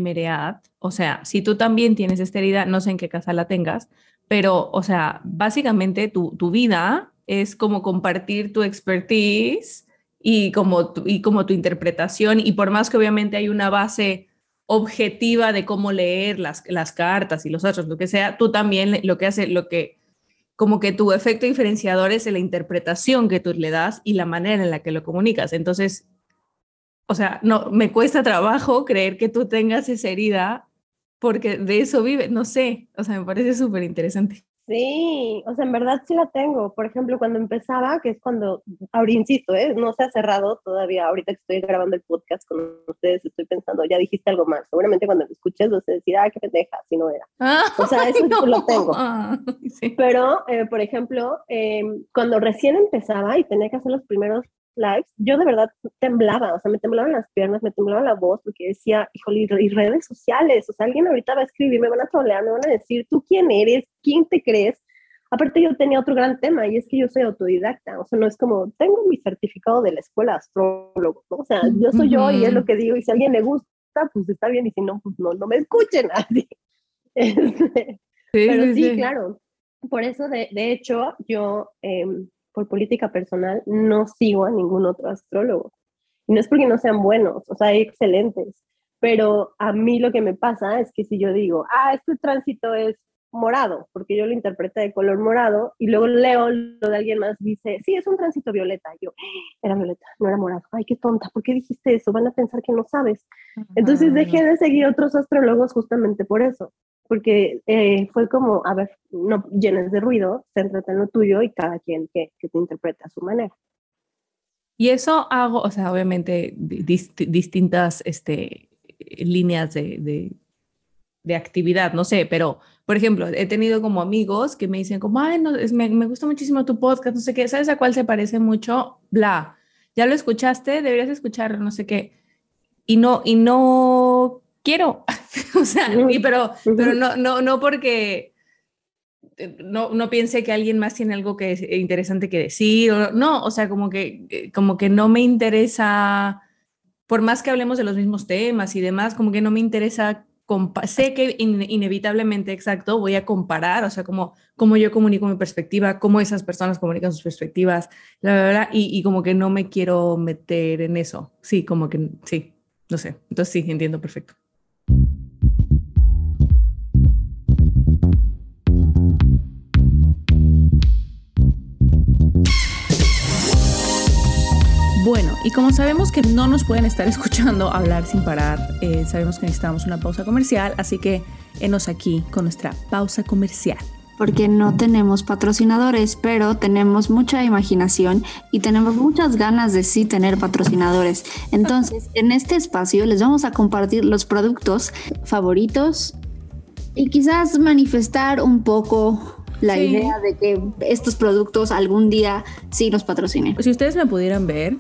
A: o sea, si tú también tienes esta herida, no sé en qué casa la tengas, pero, o sea, básicamente tu, tu vida es como compartir tu expertise y como, tu, y como tu interpretación, y por más que obviamente hay una base objetiva de cómo leer las, las cartas y los otros, lo que sea, tú también lo que hace, lo que, como que tu efecto diferenciador es la interpretación que tú le das y la manera en la que lo comunicas. Entonces, o sea, no, me cuesta trabajo creer que tú tengas esa herida porque de eso vive, no sé, o sea, me parece súper interesante.
D: Sí, o sea, en verdad sí la tengo. Por ejemplo, cuando empezaba, que es cuando, ahora insisto, ¿eh? no se ha cerrado todavía, ahorita que estoy grabando el podcast con ustedes, estoy pensando, ya dijiste algo más. Seguramente cuando lo escuches vas a decir, ah, qué pendeja, si no era. o sea, eso sí lo tengo. Pero, eh, por ejemplo, em, cuando recién empezaba y tenía que hacer los primeros lives, yo de verdad temblaba, o sea, me temblaban las piernas, me temblaba la voz, porque decía, híjole, y redes sociales, o sea, alguien ahorita va a escribir, me van a trolear, me van a decir, ¿tú quién eres? ¿Quién te crees? Aparte yo tenía otro gran tema y es que yo soy autodidacta, o sea, no es como, tengo mi certificado de la escuela astrólogo, o sea, yo soy yo y es lo que digo y si a alguien le gusta, pues está bien y si no, pues no, no me escuchen así. Este, pero sí, claro, por eso de, de hecho yo, em, por política personal, no sigo a ningún otro astrólogo. Y no es porque no sean buenos, o sea, hay excelentes, pero a mí lo que me pasa es que si yo digo, ah, este tránsito es morado, porque yo lo interpreté de color morado, y luego leo lo de alguien más, dice, sí, es un tránsito violeta. yo, ah, era violeta, no era morado. Ay, qué tonta, ¿por qué dijiste eso? Van a pensar que no sabes. Entonces dejé de seguir otros astrólogos justamente por eso, porque eh, fue como, a ver, no llenes de ruido, céntrate en lo tuyo y cada quien que, que te interprete a su manera.
A: Y eso hago, o sea, obviamente distintas este, líneas de, de actividad, no sé, pero por ejemplo, he tenido como amigos que me dicen como, ay, no, me, me, gusta muchísimo tu podcast, no sé qué, ¿sabes a cuál se parece mucho? Bla, ya lo escuchaste, deberías escucharlo, no sé qué. Y no, y no quiero, o sea, pero, pero no, no, no porque eh, no, no piense que alguien más tiene algo que es interesante que decir, o, no, o sea, como que, eh, como que no me interesa, por más que hablemos de los mismos temas y demás, como que no me interesa sé que inevitablemente, exacto, voy a comparar, o sea, cómo, cómo yo comunico mi perspectiva, cómo esas personas comunican sus perspectivas, la verdad, y, y, como que no me quiero meter en eso. Sí, como que sí, no sé. Entonces sí, entiendo perfecto. Y como sabemos que no nos pueden estar escuchando hablar sin parar, eh, sabemos que necesitamos una pausa comercial, así que enos aquí con nuestra pausa comercial.
C: Porque no tenemos patrocinadores, pero tenemos mucha imaginación y tenemos muchas ganas de sí tener patrocinadores. Entonces, en este espacio les vamos a compartir los productos favoritos y quizás manifestar un poco la idea de que estos productos algún día sí nos patrocinen.
A: Si ustedes me pudieran ver,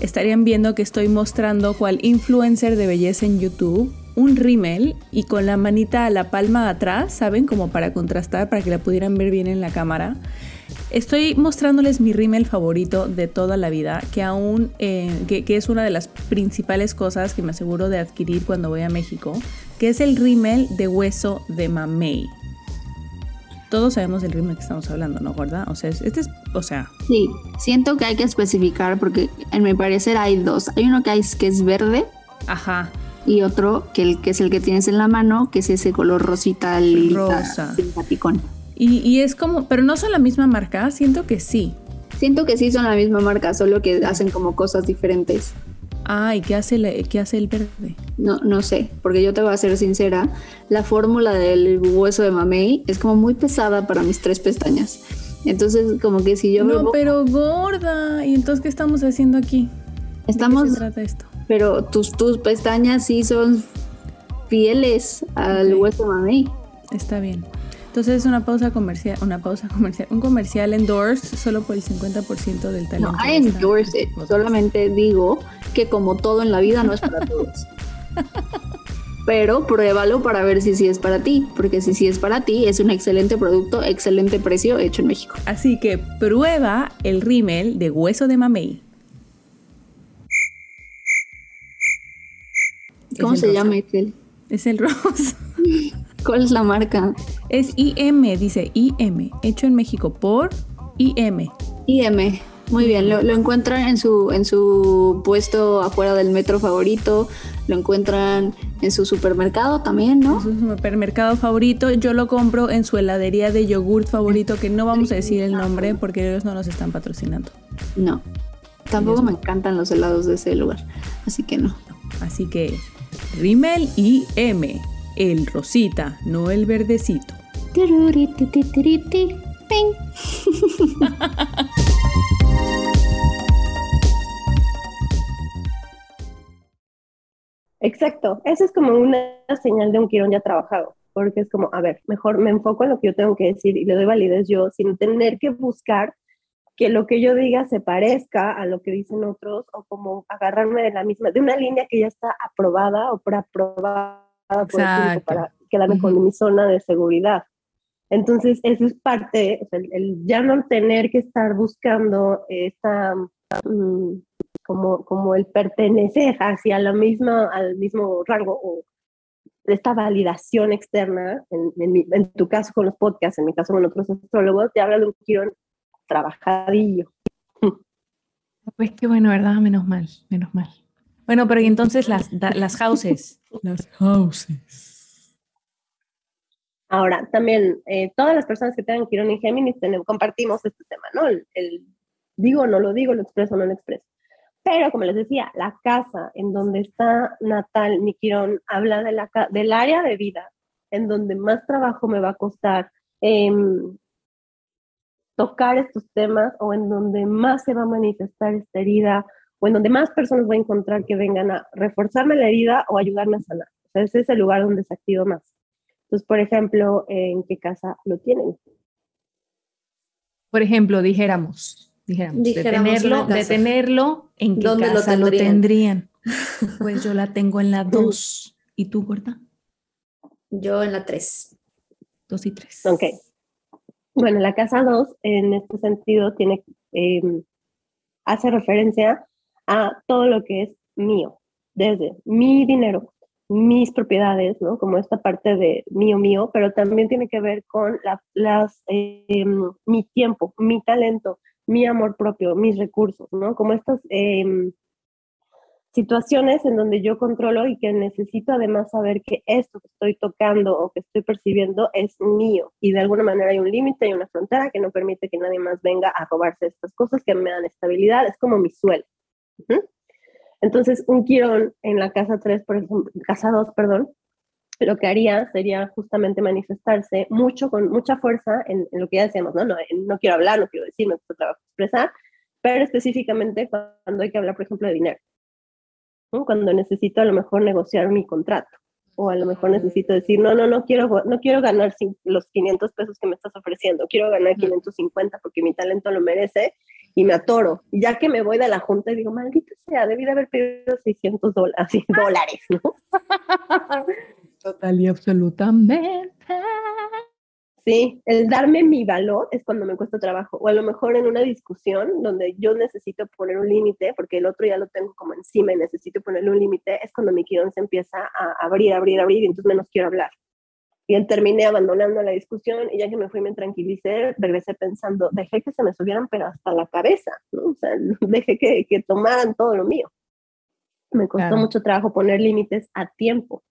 A: estarían viendo que estoy mostrando cual influencer de belleza en YouTube un rímel y con la manita a la palma atrás, ¿saben? Como para contrastar, para que la pudieran ver bien en la cámara. Estoy mostrándoles mi rímel favorito de toda la vida, que aún, eh, que, que, es una de las principales cosas que me aseguro de adquirir cuando voy a México, que es el rímel de hueso de mamey todos sabemos del ritmo que estamos hablando, ¿no? ¿Verdad? O sea, este es, o sea.
C: Sí, siento que hay que especificar porque en mi parecer hay dos. Hay uno que, hay, que es verde.
A: Ajá.
C: Y otro que, el, que es el que tienes en la mano, que es ese color rosita, rosa. simpaticón.
A: Y, y es como, pero no son la misma marca, siento que sí.
C: Siento que sí son la misma marca, solo que hacen como cosas diferentes.
A: Ah, ¿y qué hace, el, qué hace el verde?
C: No, no sé, porque yo te voy a ser sincera, la fórmula del hueso de mamey es como muy pesada para mis tres pestañas. Entonces, como que si yo
A: No, pero gorda. ¿Y entonces qué estamos haciendo aquí?
C: Estamos...
A: ¿De qué se trata esto?
C: Pero tus, tus pestañas sí son fieles al hueso de mamey.
A: Está bien. Entonces es una pausa comercial, una pausa comercial, un comercial endorse solo por el 50% del talento.
C: No, I endorse it. Solamente digo que como todo en la vida no es para todos. Pero pruébalo para ver si sí es para ti, porque si sí es para ti, es un excelente producto, excelente precio hecho en México.
A: Así que prueba el rímel de hueso de mamey.
C: ¿Cómo se llama, Excel?
A: Es el rosa.
C: ¿Cuál es la marca?
A: Es IM, dice IM, hecho en México por IM.
C: IM, muy bien, lo, encuentran en su, en su puesto afuera del metro favorito, lo encuentran en su supermercado también, ¿no?
A: En su supermercado favorito, yo lo compro en su heladería de yogurt favorito, que no vamos a decir el nombre porque ellos no nos están patrocinando.
C: No, tampoco me encantan los helados de ese lugar, así que no.
A: Así que, Rimmel IM el rosita, no el verdecito.
D: Exacto, eso es como una señal de un quirón ya trabajado, porque es como, a ver, mejor me enfoco en lo que yo tengo que decir y le doy validez yo sin tener que buscar que lo que yo diga se parezca a lo que dicen otros o como agarrarme de la misma, de una línea que ya está aprobada o preaprobada por el público para quedarme con mi zona de seguridad. Entonces, eso es parte, el, ya no tener que estar buscando esta, mm, como, como el pertenecer hacia la misma, al mismo rango o esta validación externa, en, en, tu caso con los podcasts, en mi caso con otros astrólogos, te habla de un quirón trabajadillo.
A: Pues qué bueno, ¿verdad? Menos mal, menos mal. Bueno, pero y entonces las, las houses. Las houses.
D: Ahora, también eh, todas las personas que tengan Quirón y Géminis tenemos, compartimos este tema, ¿no? El, el, digo, no lo digo, lo expreso, no lo expreso. Pero como les decía, la casa en donde está natal mi Quirón habla de la, del área de vida en donde más trabajo me va a costar eh, tocar estos temas o en donde más se va a manifestar esta herida o en donde más personas voy a encontrar que vengan a reforzarme la herida o ayudarme a sanar. O sea, ese es el lugar donde se activa más. Entonces, por ejemplo, ¿en qué casa lo tienen?
A: Por ejemplo, dijéramos, dijéramos, de, tenerlo, de tenerlo, ¿en qué casa lo tendrían? Pues yo la tengo en la 2. ¿Y tú, Gorda?
C: Yo en la 3.
A: 2 y 3.
D: Ok. Bueno, la casa 2 en este sentido tiene, em, hace referencia a todo lo que es mío, desde mi dinero, mis propiedades, ¿no? Como esta parte de mío, mío, pero también tiene que ver con las, em, mi tiempo, mi talento, mi amor propio, mis recursos, ¿no? Como estas em, situaciones en donde yo controlo y que necesito además saber que esto que estoy tocando o que estoy percibiendo es mío y de alguna manera hay un límite y una frontera que no permite que nadie más venga a robarse estas cosas que me dan estabilidad, es como mi suelo. Entonces, un quirón en la casa 3, por ejemplo, casa 2, perdón, lo que haría sería justamente manifestarse mucho, con mucha fuerza en, lo que ya decíamos, ¿no? ¿no? No quiero hablar, no quiero decir, me gusta trabajo expresar, pero específicamente cuando hay que hablar, por ejemplo, de dinero cuando necesito a lo mejor negociar mi contrato o a lo mejor necesito decir, no, no, no quiero, no quiero ganar los 500 pesos que me estás ofreciendo, quiero ganar 550 porque mi talento lo merece y me atoro. Y ya que me voy de la junta y digo, maldita sea, debí de haber pedido 600 dólares, dólares ¿no?
A: Total y absolutamente.
D: Sí, el darme mi valor es cuando me cuesta trabajo. O a lo mejor en una discusión donde yo necesito poner un límite, porque el otro ya lo tengo como encima y necesito ponerle un límite, es cuando mi quirón se empieza a abrir, abrir, abrir y entonces menos quiero hablar. Y él terminé abandonando la discusión y ya que me fui me tranquilicé, regresé pensando, dejé que se me subieran pero hasta la cabeza, ¿no? O sea, dejé que, que tomaran todo lo mío. Me costó mucho trabajo poner límites a tiempo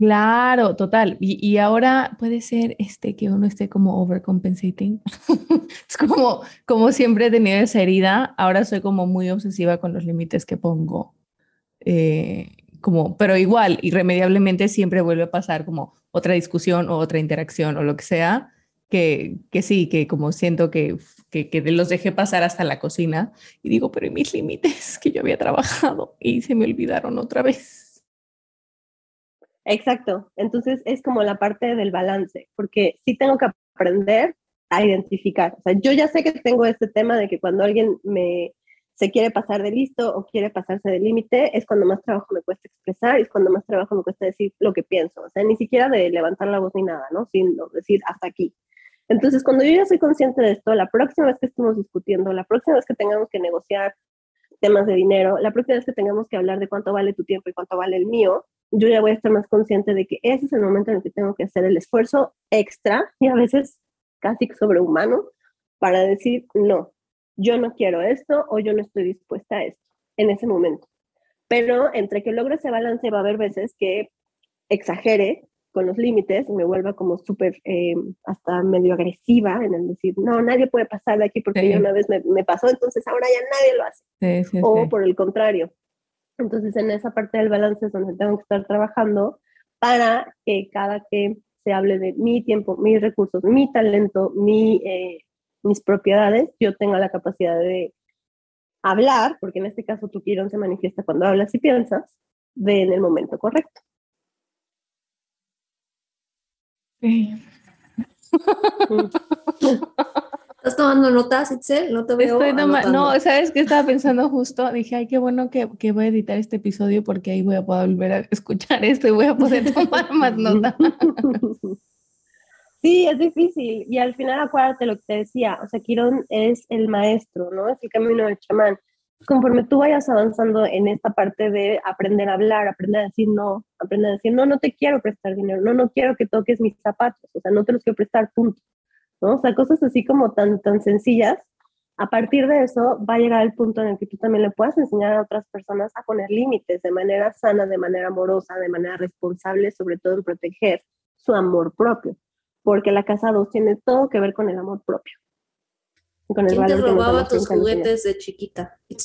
A: Claro, total. Y, ahora puede ser este que uno esté como overcompensating. es como, como siempre he tenido esa herida, ahora soy como muy obsesiva con los límites que pongo. Eh, como, pero igual, irremediablemente siempre vuelve a pasar como otra discusión o otra interacción o lo que sea, que, que sí, que como siento que, que, que los dejé pasar hasta la cocina y digo, pero ¿y mis límites que yo había trabajado y se me olvidaron otra vez?
D: Exacto. Entonces es como la parte del balance, porque sí tengo que aprender a identificar. O sea, yo ya sé que tengo este tema de que cuando alguien me se quiere pasar de listo o quiere pasarse de límite, es cuando más trabajo me cuesta expresar es cuando más trabajo me cuesta decir lo que pienso. O sea, ni siquiera de levantar la voz ni nada, ¿no? Sino decir hasta aquí. Entonces, cuando yo ya soy consciente de esto, la próxima vez que estemos discutiendo, la próxima vez que tengamos que negociar temas de dinero, la próxima vez que tengamos que hablar de cuánto vale tu tiempo y cuánto vale el mío, yo ya voy a estar más consciente de que ese es el momento en el que tengo que hacer el esfuerzo extra y a veces casi sobrehumano para decir, no, yo no quiero esto o yo no estoy dispuesta a esto en ese momento. Pero entre que logre ese balance va a haber veces que exagere con los límites y me vuelva como súper, eh, hasta medio agresiva en el decir, no, nadie puede pasar de aquí porque una vez me, me, pasó, entonces ahora ya nadie lo hace. o por el contrario, entonces, en esa parte del balance es donde tengo que estar trabajando para que cada que se hable de mi tiempo, mis recursos, mi talento, mi, eh, mis propiedades, yo tenga la capacidad de hablar, porque en este caso tu quirón se manifiesta cuando hablas y piensas, de en el momento correcto.
C: ¿Estás tomando notas, Itzel? No te veo.
A: Estoy no, ¿sabes qué estaba pensando justo? Dije, ay, qué bueno que, que, voy a editar este episodio porque ahí voy a poder volver a escuchar esto y voy a poder tomar más notas.
D: Sí, es difícil. Y al final, acuérdate lo que te decía, o sea, Quirón es el maestro, ¿no? Es el camino del chamán. Conforme tú vayas avanzando en esta parte de aprender a hablar, aprender a decir no, aprender a decir no, no te quiero prestar dinero, no, no quiero que toques mis zapatos, o sea, no te los quiero prestar, punto. ¿no? O sea, cosas así como tan, tan sencillas. A partir de eso va a llegar el punto en el que tú también le puedas enseñar a otras personas a poner límites de manera sana, de manera amorosa, de manera responsable, sobre todo en proteger su amor propio porque la casa 2 tiene todo que ver con el amor propio.
C: Con el ¿Quién te robaba tus juguetes de chiquita? ¿Quién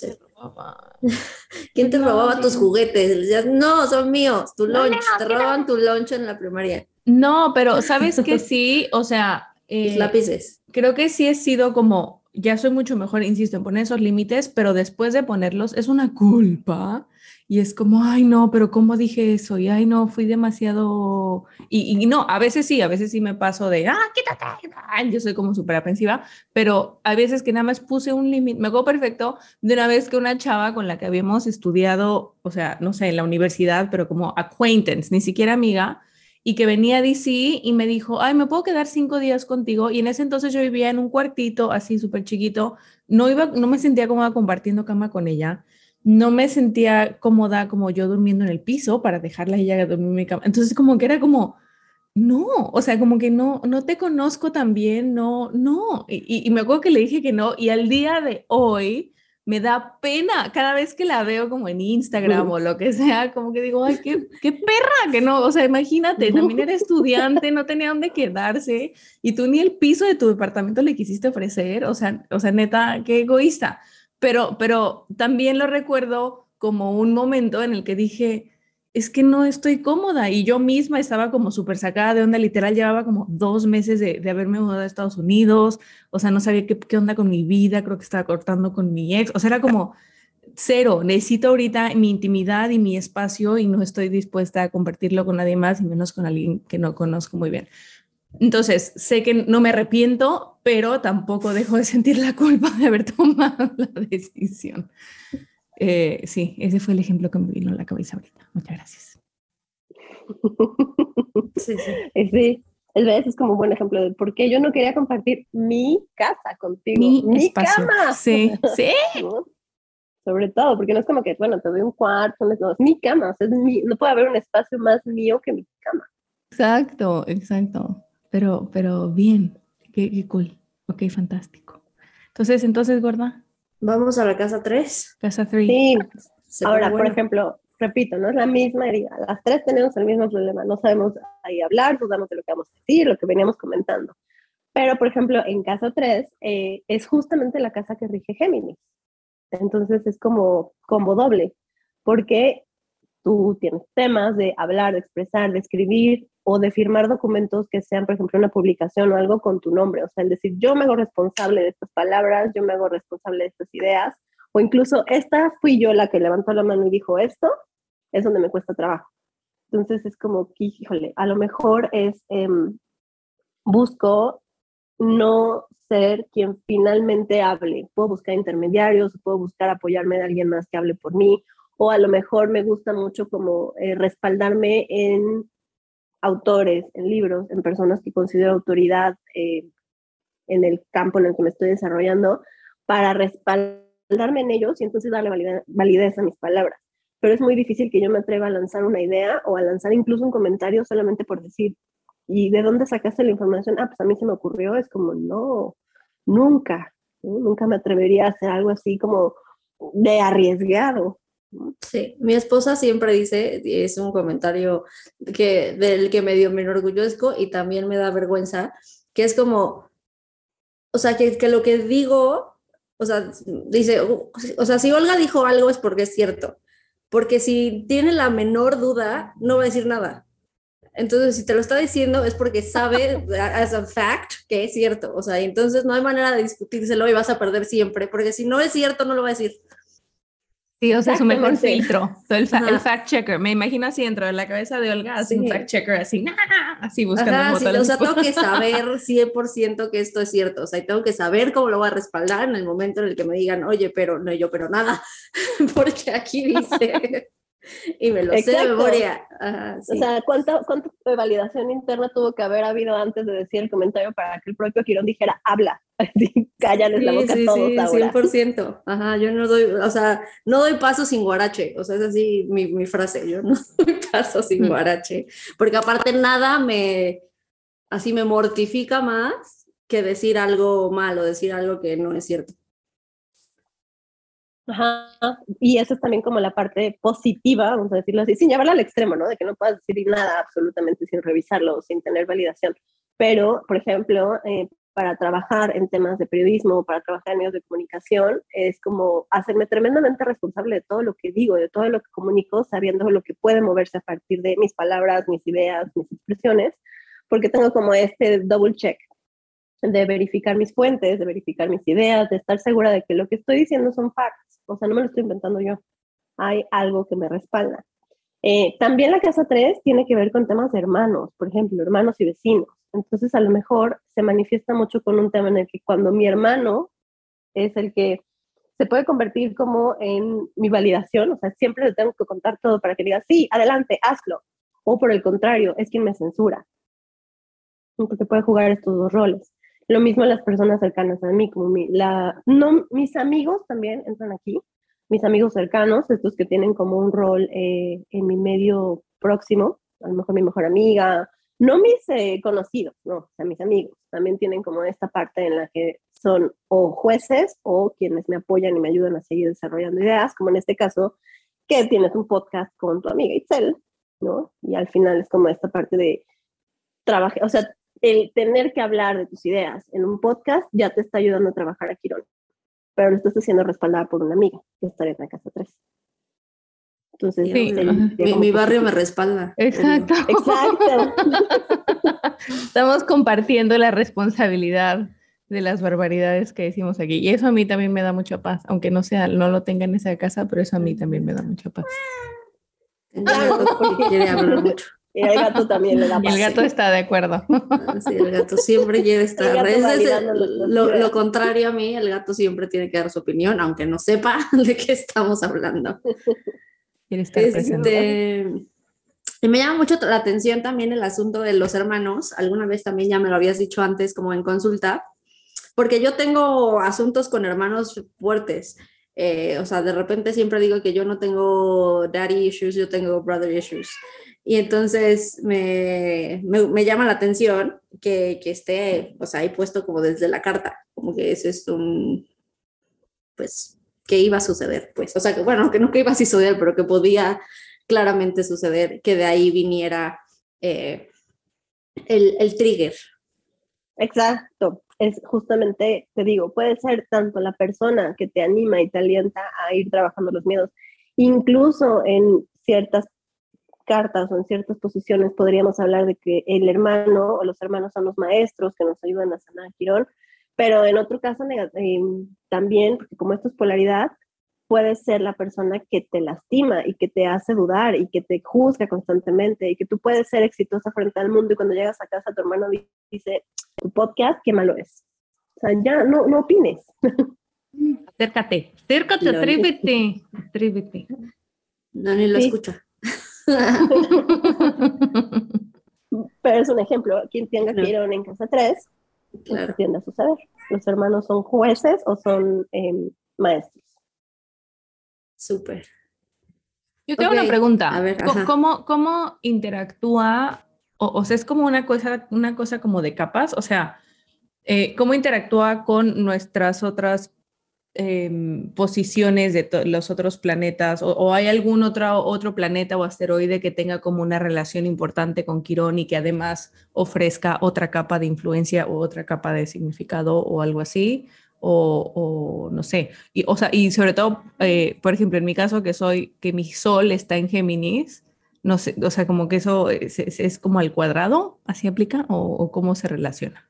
C: te robaba tus juguetes? no, son míos, tu lunch. te robaban tu lunch en la primaria.
A: No, pero sabes que sí, o sea...
C: Eh, lápices.
A: Creo que sí he sido como, ya soy mucho mejor, insisto, en poner esos límites, pero después de ponerlos es una culpa y es como, ay, no, pero ¿cómo dije eso? Y ay, no, fui demasiado. Y, y no, a veces sí, a veces sí me paso de, ah, quítate. Yo soy como súper aprensiva, pero a veces que nada más puse un límite. Me acuerdo perfecto de una vez que una chava con la que habíamos estudiado, o sea, no sé, en la universidad, pero como acquaintance, ni siquiera amiga, y que venía a DC y me dijo, ay, ¿me puedo quedar cinco días contigo? Y en ese entonces yo vivía en un cuartito así súper chiquito, no, iba, no me sentía cómoda compartiendo cama con ella no me sentía cómoda como yo durmiendo en el piso para dejarla ella dormir en mi cama. Entonces como que era como, no, o sea, como que no, no te conozco tan bien, no, no. Y, me acuerdo que le dije que no y al día de hoy me da pena cada vez que la veo como en Instagram o lo que sea, como que digo, ay, qué, qué perra, que no, o sea, imagínate, también era estudiante, no tenía dónde quedarse y tú ni el piso de tu departamento le quisiste ofrecer, o sea, o sea, neta, qué egoísta pero, pero también lo recuerdo como un momento en el que dije, es que no estoy cómoda y yo misma estaba como súper sacada de onda, literal llevaba como dos meses de, de, haberme mudado a Estados Unidos, o sea, no sabía qué, qué onda con mi vida, creo que estaba cortando con mi ex, o sea, era como cero, necesito ahorita mi intimidad y mi espacio y no estoy dispuesta a compartirlo con nadie más y menos con alguien que no conozco muy bien. Entonces, sé que no me arrepiento, pero tampoco dejo de sentir la culpa de haber tomado la decisión. Eh, sí, ese fue el ejemplo que me vino a la cabeza ahorita. Muchas gracias.
D: Sí, sí. sí el es como un buen ejemplo de por qué yo no quería compartir mi casa contigo. Mi, cama.
A: Sí, sí.
D: Sobre todo, porque no es como que, bueno, te doy un cuarto, no, es mi cama, es no puede haber un espacio más mío que mi cama.
A: Exacto, exacto pero, pero bien, qué, cool. Ok, fantástico. Entonces, entonces, gorda.
C: Vamos a la casa 3.
A: Casa 3.
D: Sí. Ahora, por ejemplo, repito, no es la misma herida. Las tres tenemos el mismo problema. No sabemos ahí hablar, dudamos de lo que vamos a decir, lo que veníamos comentando. Pero, por ejemplo, en casa 3 eh, es justamente la casa que rige Géminis. Entonces es como combo doble, porque tú tienes temas de hablar, de expresar, de escribir, o de firmar documentos que sean, por ejemplo, una publicación o algo con tu nombre. O sea, el decir, yo me hago responsable de estas palabras, yo me hago responsable de estas ideas, o incluso esta fui yo la que levantó la mano y dijo esto, es donde me cuesta trabajo. Entonces es como, híjole, a lo mejor es, em, busco no ser quien finalmente hable. Puedo buscar intermediarios, puedo buscar apoyarme de alguien más que hable por mí, o a lo mejor me gusta mucho como eh, respaldarme en autores, en libros, en personas que considero autoridad eh, en el campo en el que me estoy desarrollando, para respaldarme en ellos y entonces darle validez, a mis palabras. Pero es muy difícil que yo me atreva a lanzar una idea o a lanzar incluso un comentario solamente por decir, ¿y de dónde sacaste la información? Ah, pues a mí se me ocurrió, es como, no, nunca, nunca me atrevería a hacer algo así como de arriesgado.
C: Sí, mi esposa siempre dice, es un comentario que, del que medio me enorgullezco y también me da vergüenza, que es como, o sea, que, que lo que digo, o sea, dice, o sea, si Olga dijo algo es porque es cierto, porque si tiene la menor duda, no va a decir nada. Entonces, si te lo está diciendo es porque sabe, as a fact, que es cierto. O sea, entonces no hay manera de discutírselo y vas a perder siempre, porque si no es cierto, no lo va a decir.
A: Sí, o sea, su mejor filtro. El, el, fact checker. Me imagino así dentro de la cabeza de Olga, así un fact checker, así, así buscando.
C: Ajá, sí, o sea, tengo que saber 100% que esto es cierto. O sea, tengo que saber cómo lo voy a respaldar en el momento en el que me digan, oye, pero no, yo, pero nada. Porque aquí dice. y me lo sé de memoria.
D: O sea, ¿cuánta, ¿cuánta validación interna tuvo que haber habido antes de decir el comentario para que el propio Girón dijera, habla? Así, cállales la boca sí, todos sí, ahora.
C: 100%. Ajá, yo no doy, o sea, no doy paso sin guarache. O sea, es así mi, mi frase, yo no doy paso sin mm. guarache. Porque aparte nada me, así me mortifica más que decir algo malo, decir algo que no es cierto.
D: Ajá. Y eso es también como la parte positiva, vamos a decirlo así, sin llevarla al extremo, ¿no? De que no puedas decir nada absolutamente sin revisarlo, sin tener validación. Pero, por ejemplo, eh, para trabajar en temas de periodismo, para trabajar en medios de comunicación, es como hacerme tremendamente responsable de todo lo que digo, de todo lo que comunico, sabiendo lo que puede moverse a partir de mis palabras, mis ideas, mis expresiones, porque tengo como este double check de verificar mis fuentes, de verificar mis ideas, de estar segura de que lo que estoy diciendo son facts o sea, no me lo estoy inventando yo, hay algo que me respalda. Eh, también la casa 3 tiene que ver con temas de hermanos, por ejemplo, hermanos y vecinos. Entonces, a lo mejor se manifiesta mucho con un tema en el que cuando mi hermano es el que se puede convertir como en mi validación, o sea, siempre le tengo que contar todo para que diga, sí, adelante, hazlo. O por el contrario, es quien me censura. Porque puede jugar estos dos roles. Lo mismo las personas cercanas a mí, como mi, la, no, mis amigos también entran aquí, mis amigos cercanos, estos que tienen como un rol eh, en mi medio próximo, a lo mejor mi mejor amiga, no mis eh, conocidos, no, o sea, mis amigos, también tienen como esta parte en la que son o jueces o quienes me apoyan y me ayudan a seguir desarrollando ideas, como en este caso, que tienes un podcast con tu amiga Itzel, ¿no? Y al final es como esta parte de trabajar, o sea, el tener que hablar de tus ideas en un podcast ya te está ayudando a trabajar a Quirón, pero lo estás haciendo respaldada por una amiga que está en la casa 3.
C: Entonces, mi, barrio me respalda.
A: Exacto. Exacto. Estamos compartiendo la responsabilidad de las barbaridades que decimos aquí. Y eso a mí también me da mucha paz, aunque no sea, no lo tenga en esa casa, pero eso a mí también me da mucha paz.
C: quiere hablar mucho.
D: Y el gato también le da
A: Y el gato está de acuerdo.
C: Ah, sí, el gato siempre quiere estar. Es lo, lo, contrario a mí, el gato siempre tiene que dar su opinión, aunque no sepa de qué estamos hablando.
A: Quiere estar este,
C: Y me llama mucho la atención también el asunto de los hermanos. Alguna vez también ya me lo habías dicho antes, como en consulta, porque yo tengo asuntos con hermanos fuertes. Eh, o sea, de repente siempre digo que yo no tengo daddy issues, yo tengo brother issues. Y entonces me, me, llama la atención que, que, esté, o sea, ahí puesto como desde la carta, como que eso es un, pues, que iba a suceder, pues, o sea, que bueno, que no que iba a suceder, pero que podía claramente suceder, que de ahí viniera eh, el, el trigger.
D: Exacto, es justamente, te digo, puede ser tanto la persona que te anima y te alienta a ir trabajando los miedos, incluso en ciertas cartas o en ciertas posiciones podríamos hablar de que el hermano o los hermanos son los maestros que nos ayudan a sanar Quirón, pero en otro caso eh, también, porque como esto es polaridad, puede ser la persona que te lastima y que te hace dudar y que te juzga constantemente y que tú puedes ser exitosa frente al mundo y cuando llegas a casa tu hermano dice, tu podcast, qué malo es. O sea, ya no, no opines.
A: Acércate, acércate, atrévete, atrévete.
C: No, ni lo escucha.
D: Pero es un ejemplo, quien tenga que ir en casa 3, claro. tiende a suceder. Los hermanos son jueces o son em, maestros.
C: Súper.
A: Yo tengo una pregunta. A ver, ¿Cómo, ¿Cómo, interactúa? O, sea, es como una cosa, una cosa como de capas. O sea, eh, ¿cómo interactúa con nuestras otras Em, posiciones de los otros planetas o, hay algún otro, otro planeta o asteroide que tenga como una relación importante con Quirón y que además ofrezca otra capa de influencia o otra capa de significado o algo así o, no sé. Y, o sea, y sobre todo eh, por ejemplo en mi caso que soy que mi sol está en Géminis no sé o sea como que eso es, como al cuadrado así aplica o cómo se relaciona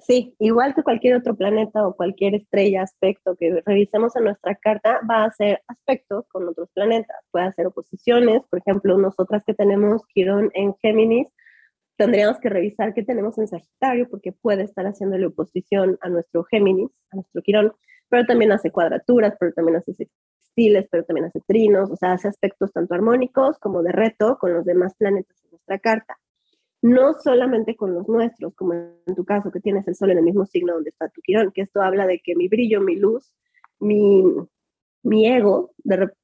D: Sí, igual que cualquier otro planeta o cualquier estrella, aspecto que revisemos en nuestra carta, va a ser aspectos con otros planetas. Puede hacer oposiciones, por ejemplo, nosotras que tenemos Quirón en Géminis, tendríamos que revisar qué tenemos en Sagitario, porque puede estar haciéndole oposición a nuestro Géminis, a nuestro Quirón, pero también hace cuadraturas, pero también hace sextiles, pero también hace trinos, o sea, hace aspectos tanto armónicos como de reto con los demás planetas en nuestra carta no solamente con los nuestros, como en tu caso, que tienes el sol en el mismo signo donde está tu quirón, que esto habla de que mi brillo, mi luz, mi, mi ego,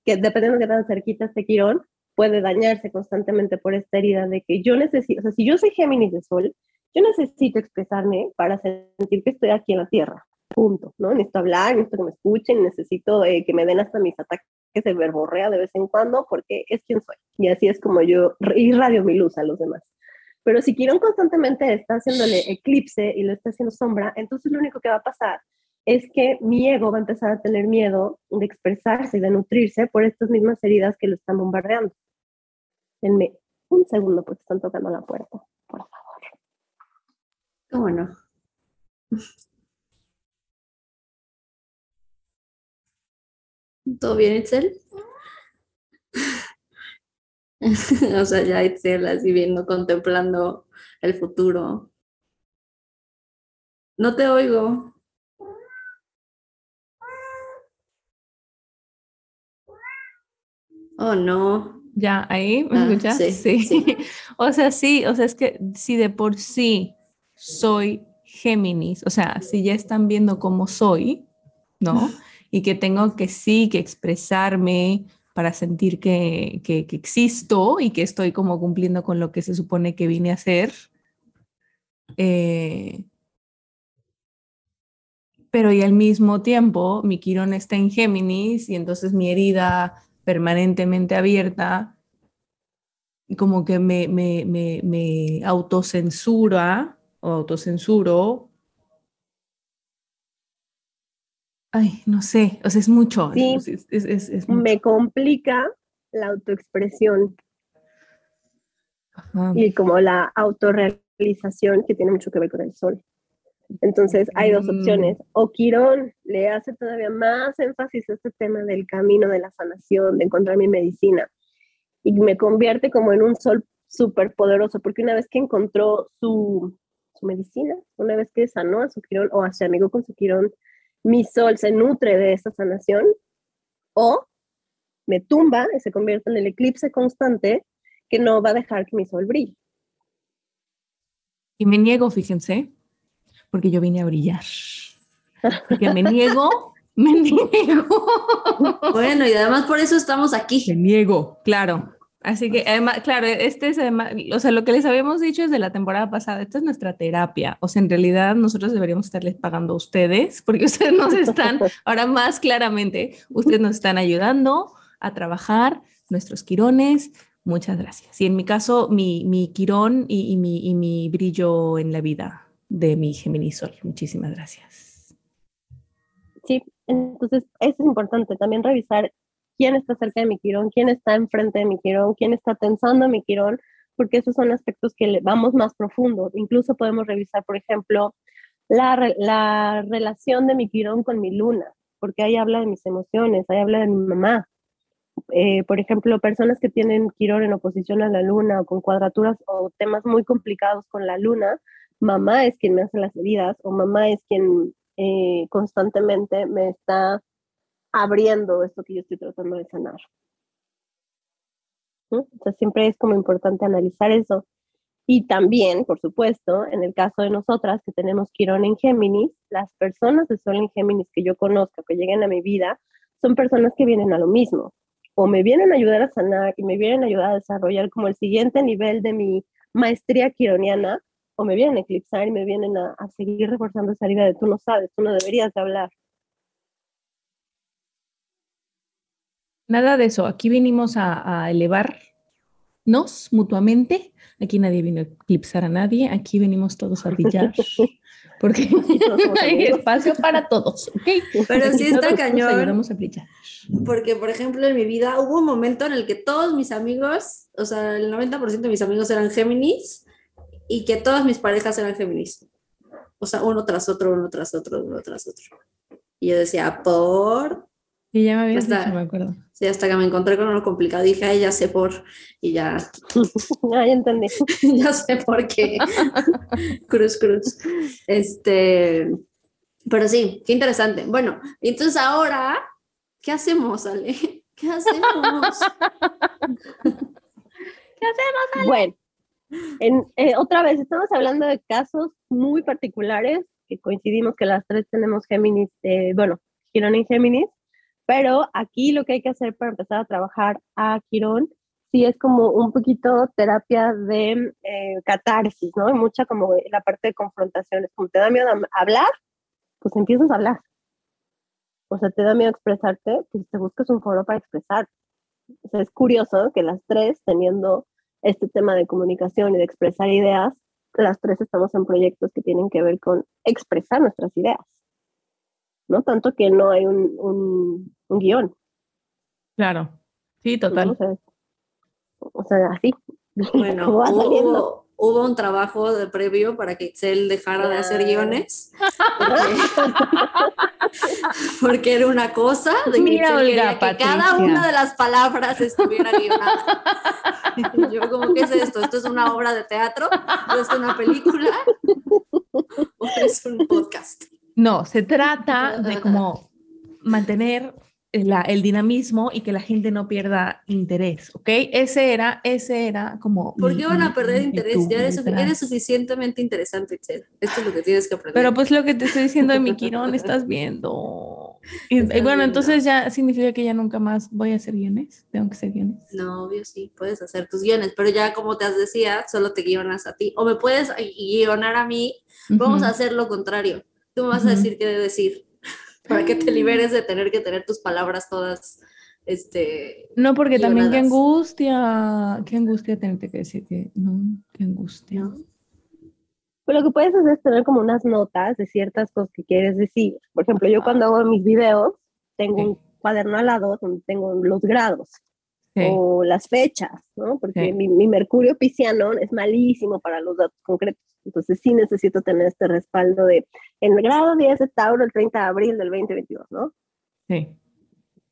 D: que dependiendo de qué tan cerquita este quirón, puede dañarse constantemente por esta herida de que yo necesito, o sea, si yo soy Géminis de sol, yo necesito expresarme para sentir que estoy aquí en la Tierra, punto, ¿no? Necesito hablar, necesito que me escuchen, necesito eh, que me den hasta mis ataques de verborrea de vez en cuando, porque es quien soy. Y así es como yo irradio mi luz a los demás. Pero si Quirón constantemente está haciéndole eclipse y lo está haciendo sombra, entonces lo único que va a pasar es que mi ego va a empezar a tener miedo de expresarse y de nutrirse por estas mismas heridas que lo están bombardeando. Denme un segundo porque están tocando la puerta, por favor.
C: ¿Cómo no? ¿Todo bien, Itzel? o sea, ya Itzel así viendo, contemplando el futuro. No te oigo. Oh, no.
A: Ya, ahí, ¿me ah, escuchas? Sí, sí. o sea, sí, o sea, es que si de por sí soy Géminis, o sea, si ya están viendo cómo soy, ¿no? Y que tengo que sí, que expresarme, para sentir que, existo y que estoy como cumpliendo con lo que se supone que vine a hacer. Eh, pero y al mismo tiempo mi quirón está en Géminis y entonces mi herida permanentemente abierta como que me, me, me, me autocensura o autocensuro Ay, no sé, o sea, es mucho.
D: Sí, me complica la autoexpresión y como la autorrealización que tiene mucho que ver con el sol. Entonces hay dos mm. opciones. O Quirón le hace todavía más énfasis a este tema del camino de la sanación, de encontrar mi medicina, y me convierte como en un sol súper poderoso, porque una vez que encontró su, su medicina, una vez que sanó a su Quirón o a su amigo con su Quirón, mi sol se nutre de esa sanación o me tumba y se convierte en el eclipse constante que no va a dejar que mi sol brille.
A: Y me niego, fíjense, porque yo vine a brillar. Porque me niego, me niego.
C: Bueno, y además por eso estamos aquí.
A: Me niego, claro. Así que además, claro, este es además, o sea, lo que les habíamos dicho desde la temporada pasada, esta es nuestra terapia. O sea, en realidad nosotros deberíamos estarles pagando a ustedes, porque ustedes nos están, ahora más claramente, ustedes nos están ayudando a trabajar nuestros quirones. Muchas gracias. Y en mi caso, mi, mi quirón y, mi, y mi brillo en la vida de mi Geminisol. Muchísimas gracias.
D: Sí, entonces eso es importante también revisar quién está cerca de mi quirón, quién está enfrente de mi quirón, quién está tensando mi quirón, porque esos son aspectos que le vamos más profundo. Incluso podemos revisar, por ejemplo, la, la relación de mi quirón con mi luna, porque ahí habla de mis emociones, ahí habla de mi mamá. Eh, por ejemplo, personas que tienen quirón en oposición a la luna o con cuadraturas o temas muy complicados con la luna, mamá es quien me hace las heridas o mamá es quien eh, constantemente me está abriendo esto que yo estoy tratando de sanar. O sea, siempre es como importante analizar eso. Y también, por supuesto, en el caso de nosotras que tenemos Quirón en Géminis, las personas de Sol en Géminis que yo conozco, que lleguen a mi vida, son personas que vienen a lo mismo. O me vienen a ayudar a sanar y me vienen a ayudar a desarrollar como el siguiente nivel de mi maestría quironiana, o me vienen a eclipsar y me vienen a, a seguir reforzando esa idea de tú no sabes, tú no deberías de hablar.
A: Nada de eso. Aquí vinimos a, elevarnos mutuamente. Aquí nadie vino a eclipsar a nadie. Aquí venimos todos a brillar. Porque hay espacio para todos.
C: Pero sí está cañón. a brillar. Porque, por ejemplo, en mi vida hubo un momento en el que todos mis amigos, o sea, el 90% de mis amigos eran Géminis y que todas mis parejas eran Géminis. o sea, uno tras otro, uno tras otro, uno tras otro. Y yo decía, por...
A: Y ya me habías dicho, me acuerdo.
C: Sí, hasta que me encontré con uno complicado, dije, ay, ya sé por, y ya.
D: ya entendí.
C: ya sé por qué. cruz, cruz. Este, pero sí, qué interesante. Bueno, entonces ahora, ¿qué hacemos, Ale? ¿Qué hacemos?
D: ¿Qué hacemos, Ale? Bueno, en, eh, otra vez, estamos hablando de casos muy particulares, que coincidimos que las tres tenemos Géminis, eh, bueno, Quirón en Géminis, pero aquí lo que hay que hacer para empezar a trabajar a Quirón, sí es como un poquito terapia de eh, catarsis, ¿no? Mucha como la parte de confrontaciones, como te da miedo hablar, pues empiezas a hablar. O sea, te da miedo expresarte, pues te buscas un foro para expresar. O sea, es curioso que las tres, teniendo este tema de comunicación y de expresar ideas, las tres estamos en proyectos que tienen que ver con expresar nuestras ideas. ¿No? Tanto que no hay un, un, guion.
A: Claro, sí, total.
D: O sea, así.
C: Bueno, hubo, hubo, un trabajo de previo para que Excel dejara de hacer guiones. Porque, era una cosa de que, que cada una de las palabras estuviera guionada. Yo como, ¿qué es esto? ¿Esto es una obra de teatro? ¿O es una película? ¿O es un podcast?
A: No, se trata de como mantener el dinamismo y que la gente no pierda interés, ¿ok? Ese era, ese era como...
C: ¿Por qué van a perder interés? ya eres, suficientemente interesante, Esto es lo que tienes que aprender.
A: Pero pues lo que te estoy diciendo de mi Quirón, estás viendo. Y, bueno, entonces ya significa que ya nunca más voy a hacer guiones. Tengo que hacer guiones.
C: No, obvio sí, puedes hacer tus guiones, pero ya como te has decía, solo te guionas a ti. O me puedes guionar a mí, vamos a hacer lo contrario. Tú me vas a decir qué de decir para que te liberes de tener que tener tus palabras todas. Este,
A: no, porque también qué angustia, qué angustia tenerte que decir que no, qué angustia.
D: Pues lo que puedes hacer es tener como unas notas de ciertas cosas que quieres decir. Por ejemplo, yo cuando hago mis videos, tengo un cuaderno al lado donde tengo los grados o las fechas, ¿no? Porque mi, mi, mercurio pisciano es malísimo para los datos concretos. Entonces sí necesito tener este respaldo de en el grado 10 de Tauro el 30 de abril del 2022, ¿no?
A: Sí.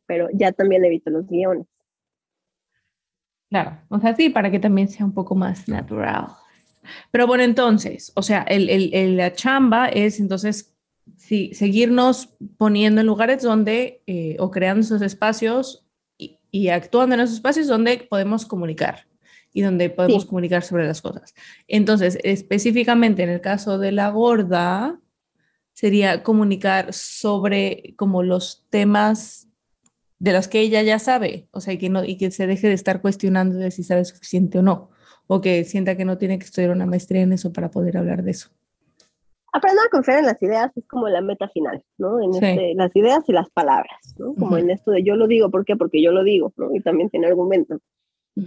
D: Pero ya también evito los guiones.
A: Claro, o sea, sí, para que también sea un poco más natural. Pero bueno, entonces, o sea, el, el, la chamba es entonces sí, seguirnos poniendo en lugares donde, eh, o creando esos espacios y actuando en esos espacios donde podemos comunicar y donde podemos comunicar sobre las cosas. Entonces, específicamente en el caso de la gorda, sería comunicar sobre como los temas de los que ella ya sabe, o sea, y que, no, y que se deje de estar cuestionando de si sabe suficiente o no, o que sienta que no tiene que estudiar una maestría en eso para poder hablar de eso.
D: Aprender a confiar en las ideas es como la meta final, ¿no? En este, las ideas y las palabras, ¿no? Como en esto de yo lo digo, ¿por qué? Porque yo lo digo, ¿no? Y también tiene argumento.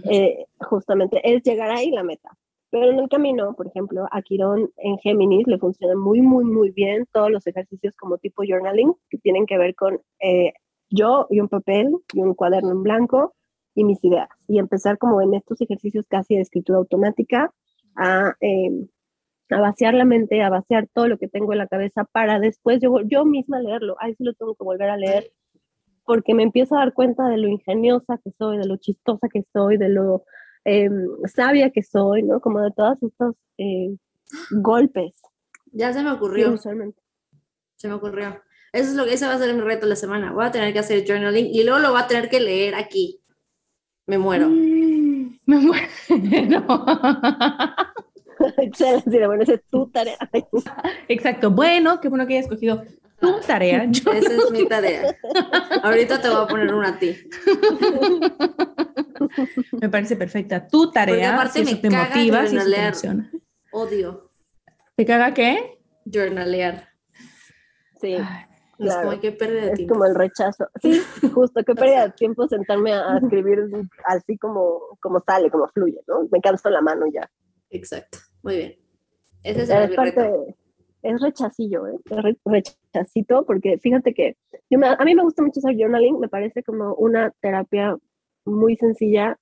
D: Eh, justamente es llegar ahí la meta. Pero en el camino, por ejemplo, a Quirón en Géminis le funciona muy, muy, muy bien todos los ejercicios como tipo journaling, que tienen que ver con eh, yo y un papel y un cuaderno en blanco y mis ideas. Y empezar como en estos ejercicios casi de escritura automática a, em, a vaciar la mente, a vaciar todo lo que tengo en la cabeza para después yo, yo misma leerlo. Ahí sí lo tengo que volver a leer porque me empiezo a dar cuenta de lo ingeniosa que soy, de lo chistosa que soy, de lo em, sabia que soy, ¿no? Como de todos estos eh, golpes.
C: Ya se me ocurrió. Se me ocurrió. Eso es lo que ese va a ser mi reto la semana. Voy a tener que hacer journaling y luego lo voy a tener que leer aquí. Me muero.
A: Mm, me muero.
D: Excelente, bueno, esa es tu tarea.
A: Exacto. Bueno, qué bueno que hayas escogido tu tarea.
C: Esa es mi tarea. Ahorita te voy a poner una a ti.
A: Me parece perfecta. Tu tarea.
C: aparte me te caga motiva, journalear. Odio.
A: ¿Te caga qué?
C: Journalear.
D: Sí.
C: Es como que pérdida de tiempo.
D: Es como el rechazo. Sí, justo, que pérdida de tiempo sentarme a, escribir así como, como sale, como fluye, ¿no? Me canso la mano ya.
C: Exacto. Muy bien. Ese es, el reto
D: es rechacillo, ¿eh? rechacito, porque fíjate que yo a mí me gusta mucho hacer journaling, me parece como una terapia muy sencilla,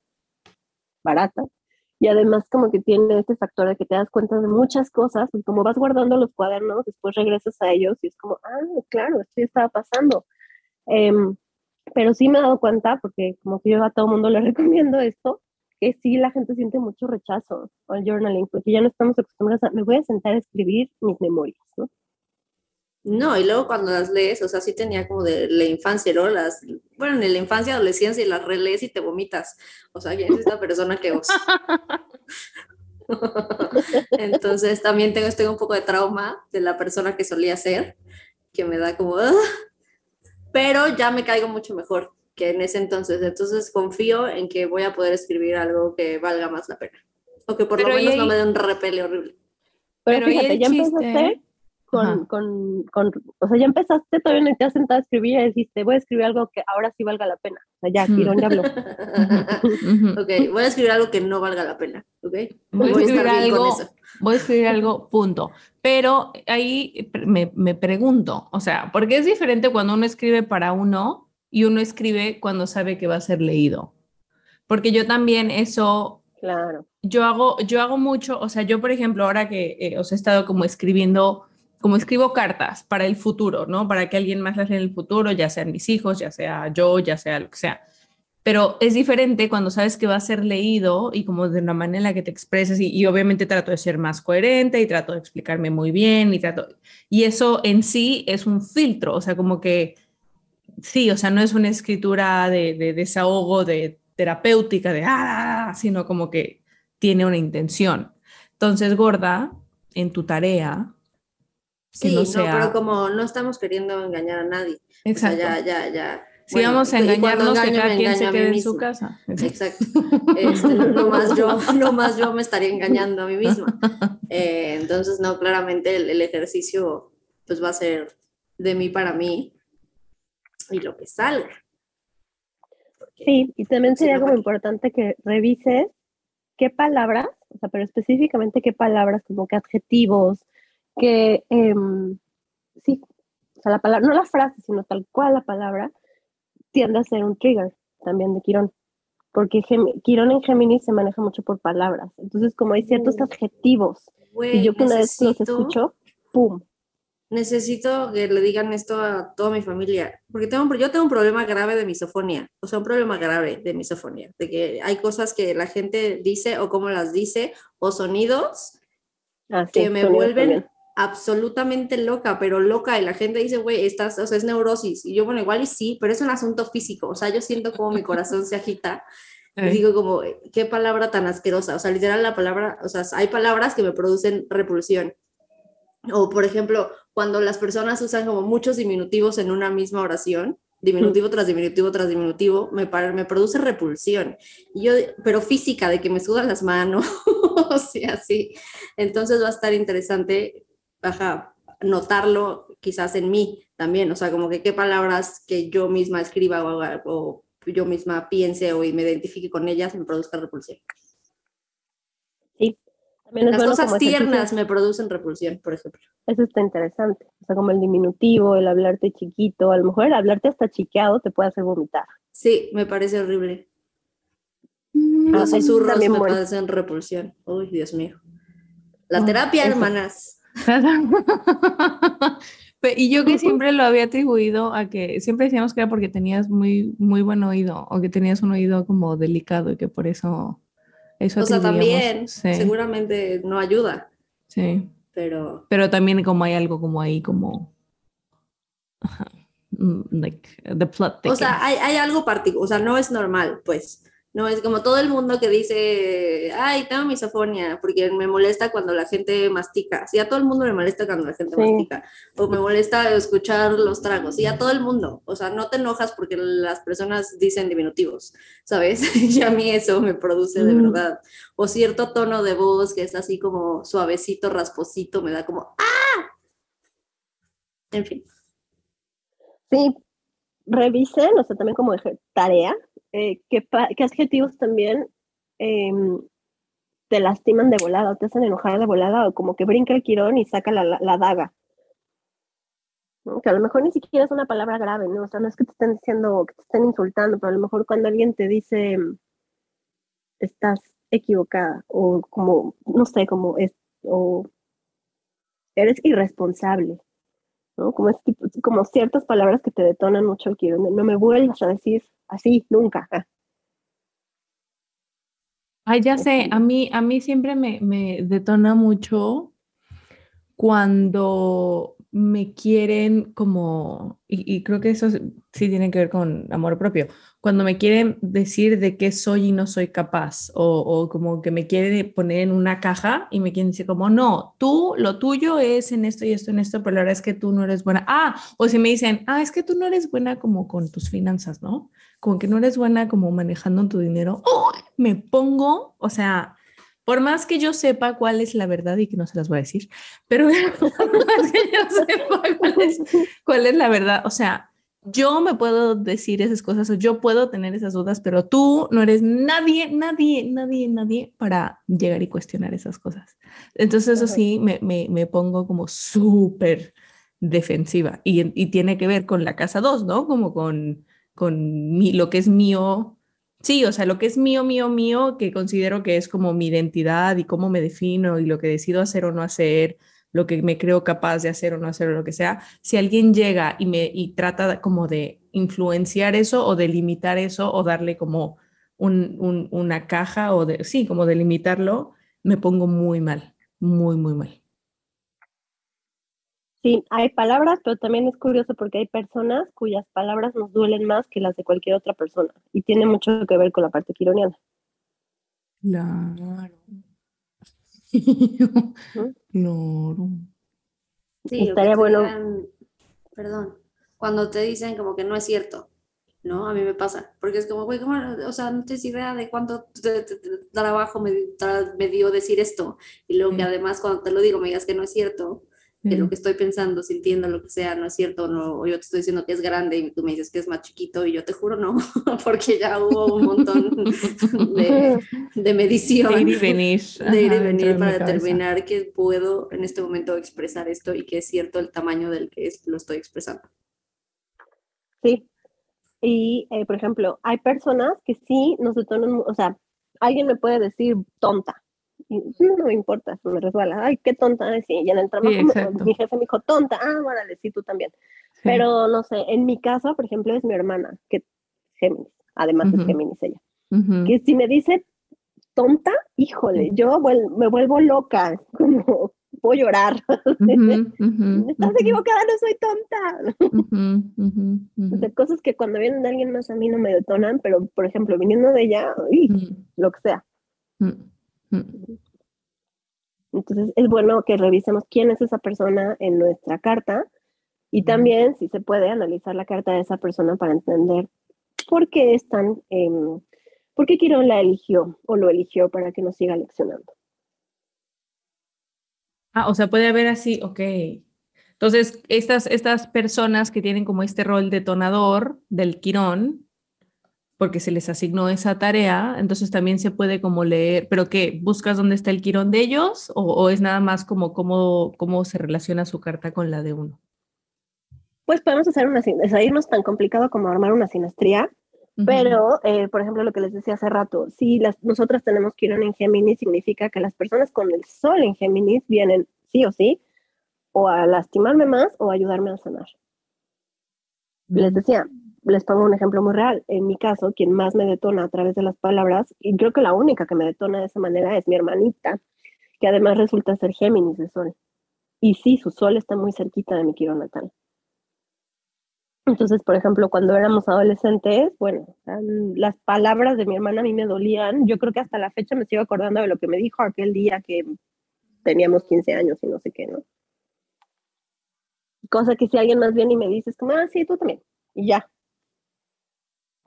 D: barata, Y además como que tiene este factor de que te das cuenta de muchas cosas y como vas guardando los cuadernos, después regresas a ellos y es como, ah, claro, esto ya estaba pasando. Em, pero sí me he dado cuenta, porque como que yo a todo mundo le recomiendo esto, que sí la gente siente mucho rechazo al journaling, porque ya no estamos acostumbrados a, me voy a sentar a escribir mis memorias, ¿no?
C: No, y luego cuando las lees, o sea, sí tenía como de la infancia, ¿no? Las, bueno, en la infancia, adolescencia, y las relees y te vomitas. O sea, ¿quién es esta persona que vos? Entonces también tengo, tengo un poco de trauma de la persona que solía ser, que me da como, ¡ah! pero ya me caigo mucho mejor que en ese entonces. Entonces confío en que voy a poder escribir algo que valga más la pena. O que por lo menos no me dé un repele horrible.
D: Pero, fíjate, ya empezaste con, con, con, o sea, ya empezaste, todavía no te has sentado a escribir y dijiste, voy a escribir algo que ahora sí valga la pena. O sea, ya, Quirón ya habló.
C: ok, voy a escribir algo que no valga la pena, ok.
A: Voy, a escribir algo, voy a escribir algo, punto. Pero ahí me, me pregunto, o sea, ¿por qué es diferente cuando uno escribe para uno y uno escribe cuando sabe que va a ser leído? Porque yo también eso
D: Claro.
A: Yo hago, yo hago mucho, o sea, yo por ejemplo, ahora que eh, os he estado como escribiendo como escribo cartas para el futuro, ¿no? Para que alguien más las lea en el futuro, ya sean mis hijos, ya sea yo, ya sea lo que sea. Pero es diferente cuando sabes que va a ser leído y como de una manera en la que te expresas y, obviamente trato de ser más coherente y trato de explicarme muy bien y trato... Y eso en sí es un filtro, o sea, como que sí, o sea, no es una escritura de, de desahogo, de terapéutica, de ah, sino como que tiene una intención. Entonces, gorda, en tu tarea,
C: Sí, no, pero como no estamos queriendo engañar a nadie. Exacto. ya, ya, ya.
A: Si vamos a engañarnos, que cada quien se quede en su casa.
C: Exacto. Este, no, más yo, no más yo me estaría engañando a mí misma. Eh, entonces, no, claramente el, ejercicio pues va a ser de mí para mí y lo que salga.
D: sí, y también sería como importante que revises qué palabras, o sea, pero específicamente qué palabras, como qué adjetivos, que em, sí, o sea, la palabra, no la frase, sino tal cual la palabra, tiende a ser un trigger también de Quirón. Porque Quirón en Géminis se maneja mucho por palabras. Entonces, como hay ciertos mm. adjetivos, y yo que una vez los escucho, ¡pum!
C: Necesito que le digan esto a toda mi familia, porque tengo, yo tengo un problema grave de misofonía, o sea, un problema grave de misofonía, de que hay cosas que la gente dice o cómo las dice, o sonidos ah, que me vuelven absolutamente loca, pero loca, y la gente dice, güey, estás, o sea, es neurosis, y yo, bueno, igual y sí, pero es un asunto físico, o sea, yo siento como mi corazón se agita, y digo como, qué palabra tan asquerosa, o sea, literal la palabra, o sea, hay palabras que me producen repulsión, o por ejemplo, cuando las personas usan como muchos diminutivos en una misma oración, diminutivo tras diminutivo tras diminutivo, me, me produce repulsión. Y yo, pero física, de que me sudan las manos, o sea, sí. Entonces va a estar interesante ajá, notarlo quizás en mí también, o sea, como que qué palabras que yo misma escriba o, yo misma piense o me identifique con ellas me produzca repulsión. También Las cosas tiernas me producen repulsión, por ejemplo.
D: Eso está interesante. O sea, como el diminutivo, el hablarte chiquito, a lo mejor el hablarte hasta chiqueado te puede hacer vomitar.
C: Sí, me parece horrible. Mm, Los susurros me producen repulsión. Uy, Dios mío. La terapia, hermanas.
A: y yo que siempre lo había atribuido a que siempre decíamos que era porque tenías muy, muy buen oído o que tenías un oído como delicado y que por eso eso
C: O sea, también seguramente no ayuda.
A: Sí.
C: Pero...
A: Pero también como hay algo como ahí como... Like the plot
C: o sea, hay, hay algo particular, o sea, no es normal, pues. No es como todo el mundo que dice, ay, tengo misofonia, porque me molesta cuando la gente mastica. Sí, a todo el mundo me molesta cuando la gente mastica. O me molesta escuchar los tragos. Y a todo el mundo. O sea, no te enojas porque las personas dicen diminutivos, ¿sabes? y a mí eso me produce de mm. verdad. O cierto tono de voz que es así como suavecito, rasposito, me da como, ¡ah! En fin.
D: Sí, revisen, o sea, también como tarea, eh, ¿qué, adjetivos también em, te lastiman de volada o te hacen enojar de volada o como que brinca el quirón y saca la, daga. Que a lo mejor ni siquiera es una palabra grave, ¿no? O sea, no es que te estén diciendo, que te estén insultando, pero a lo mejor cuando alguien te dice, estás equivocada o como, no sé, como es, o eres irresponsable, ¿no? Como, como ciertas palabras que te detonan mucho el quirón, no me vuelvas a decir así, nunca.
A: Ay, ya sé, a mí, a mí siempre me, me detona mucho cuando me quieren como, y, creo que eso sí tiene que ver con amor propio, cuando me quieren decir de qué soy y no soy capaz, o, como que me quieren poner en una caja y me quieren decir como, no, tú, lo tuyo es en esto y esto, en esto, pero la verdad es que tú no eres buena. Ah, o si me dicen, ah, es que tú no eres buena como con tus finanzas, ¿no? Como que no eres buena como manejando tu dinero. ¡Oh! Me pongo, o sea, por más que yo sepa cuál es la verdad y que no se las voy a decir, pero por más que yo sepa cuál es, la verdad, o sea, yo me puedo decir esas cosas o yo puedo tener esas dudas, pero tú no eres nadie, nadie, nadie, nadie para llegar y cuestionar esas cosas. Entonces eso sí, me, me, me pongo como súper defensiva y, y, tiene que ver con la casa 2, ¿no? Como con, con mi, lo que es mío Sí, o sea, lo que es mío, mío, mío, que considero que es como mi identidad y cómo me defino y lo que decido hacer o no hacer, lo que me creo capaz de hacer o no hacer o lo que sea, si alguien llega y me y trata como de influenciar eso o de limitar eso o darle como un, una caja o de, sí, como de limitarlo, me pongo muy mal, muy, muy mal.
D: Sí, hay palabras, pero también es curioso porque hay personas cuyas palabras nos duelen más que las de cualquier otra persona y tiene mucho que ver con la parte quironiana.
A: Claro.
C: Sí, estaría bueno. perdón, cuando te dicen como que no es cierto, ¿no? A mí me pasa, porque es como, güey, o sea, no tienes idea de cuánto trabajo me, me, dio decir esto. Y luego que además cuando te lo digo me digas que no es cierto, que lo que estoy pensando, sintiendo, lo que sea, no es cierto, no, o yo te estoy diciendo que es grande y tú me dices que es más chiquito y yo te juro no, porque ya hubo un montón de, de medición.
A: De ir y venir.
C: De ir y venir para determinar que puedo en este momento expresar esto y que es cierto el tamaño del que es, lo estoy expresando.
D: Sí. Y, eh, por ejemplo, hay personas que sí nos detonan, o sea, alguien me puede decir tonta, no, me importa, me resbala, ay, qué tonta, sí, y en el trabajo mi jefe me dijo, tonta, ah, órale, sí, tú también. Pero no sé, en mi caso, por ejemplo, es mi hermana, que Géminis, además es Géminis ella, que si me dice tonta, híjole, yo me vuelvo loca, como puedo llorar. Estás equivocada, no soy tonta. cosas que cuando vienen de alguien más a mí no me detonan, pero por ejemplo, viniendo de ella, lo que sea. Entonces es bueno que revisemos quién es esa persona en nuestra carta y también si se puede analizar la carta de esa persona para entender por qué están, por qué Quirón la eligió o lo eligió para que nos siga leccionando.
A: Ah, o sea, puede haber así, ok. Entonces, estas, estas personas que tienen como este rol detonador del Quirón, porque se les asignó esa tarea, entonces también se puede como leer, pero ¿qué? ¿Buscas dónde está el quirón de ellos o, es nada más como cómo, cómo se relaciona su carta con la de uno?
D: Pues podemos hacer una, es no es tan complicado como armar una sinastría, pero, eh, por ejemplo, lo que les decía hace rato, si las, nosotras tenemos quirón en Géminis, significa que las personas con el sol en Géminis vienen sí o sí, o a lastimarme más o a ayudarme a sanar. Les decía, les pongo un ejemplo muy real. En mi caso, quien más me detona a través de las palabras, y creo que la única que me detona de esa manera es mi hermanita, que además resulta ser Géminis de Sol. Y sí, su Sol está muy cerquita de mi quiero natal. Entonces, por ejemplo, cuando éramos adolescentes, bueno, las palabras de mi hermana a mí me dolían. Yo creo que hasta la fecha me sigo acordando de lo que me dijo aquel día que teníamos 15 años y no sé qué, ¿no? Cosa que si alguien más viene y me dice, es como, ah, sí, tú también. Y ya,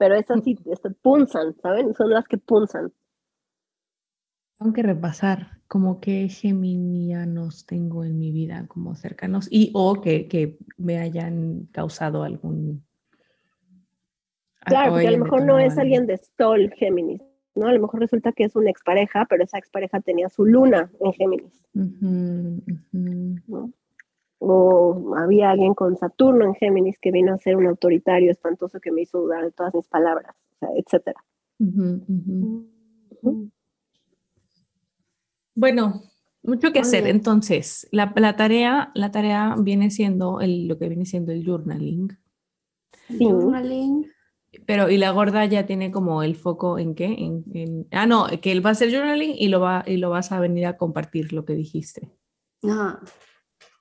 D: pero esas sí este, punzan, ¿saben? Son las que punzan.
A: Tengo que repasar como que geminianos tengo en mi vida como cercanos y o que, que me hayan causado algún...
D: Claro, porque a lo mejor no es alguien de Sol Géminis, ¿no? A lo mejor resulta que es una expareja, pero esa expareja tenía su luna en Géminis o había alguien con Saturno en Géminis que vino a ser un autoritario espantoso que me hizo dudar de todas mis palabras, etcétera.
A: Bueno, mucho que hacer. Entonces, la, tarea, la tarea viene siendo el, lo que viene siendo el journaling.
C: Journaling.
A: Pero, y la gorda ya tiene como el foco en qué? En, ah, no, que él va a hacer journaling y lo, va, y lo vas a venir a compartir, lo que dijiste.
C: Ajá.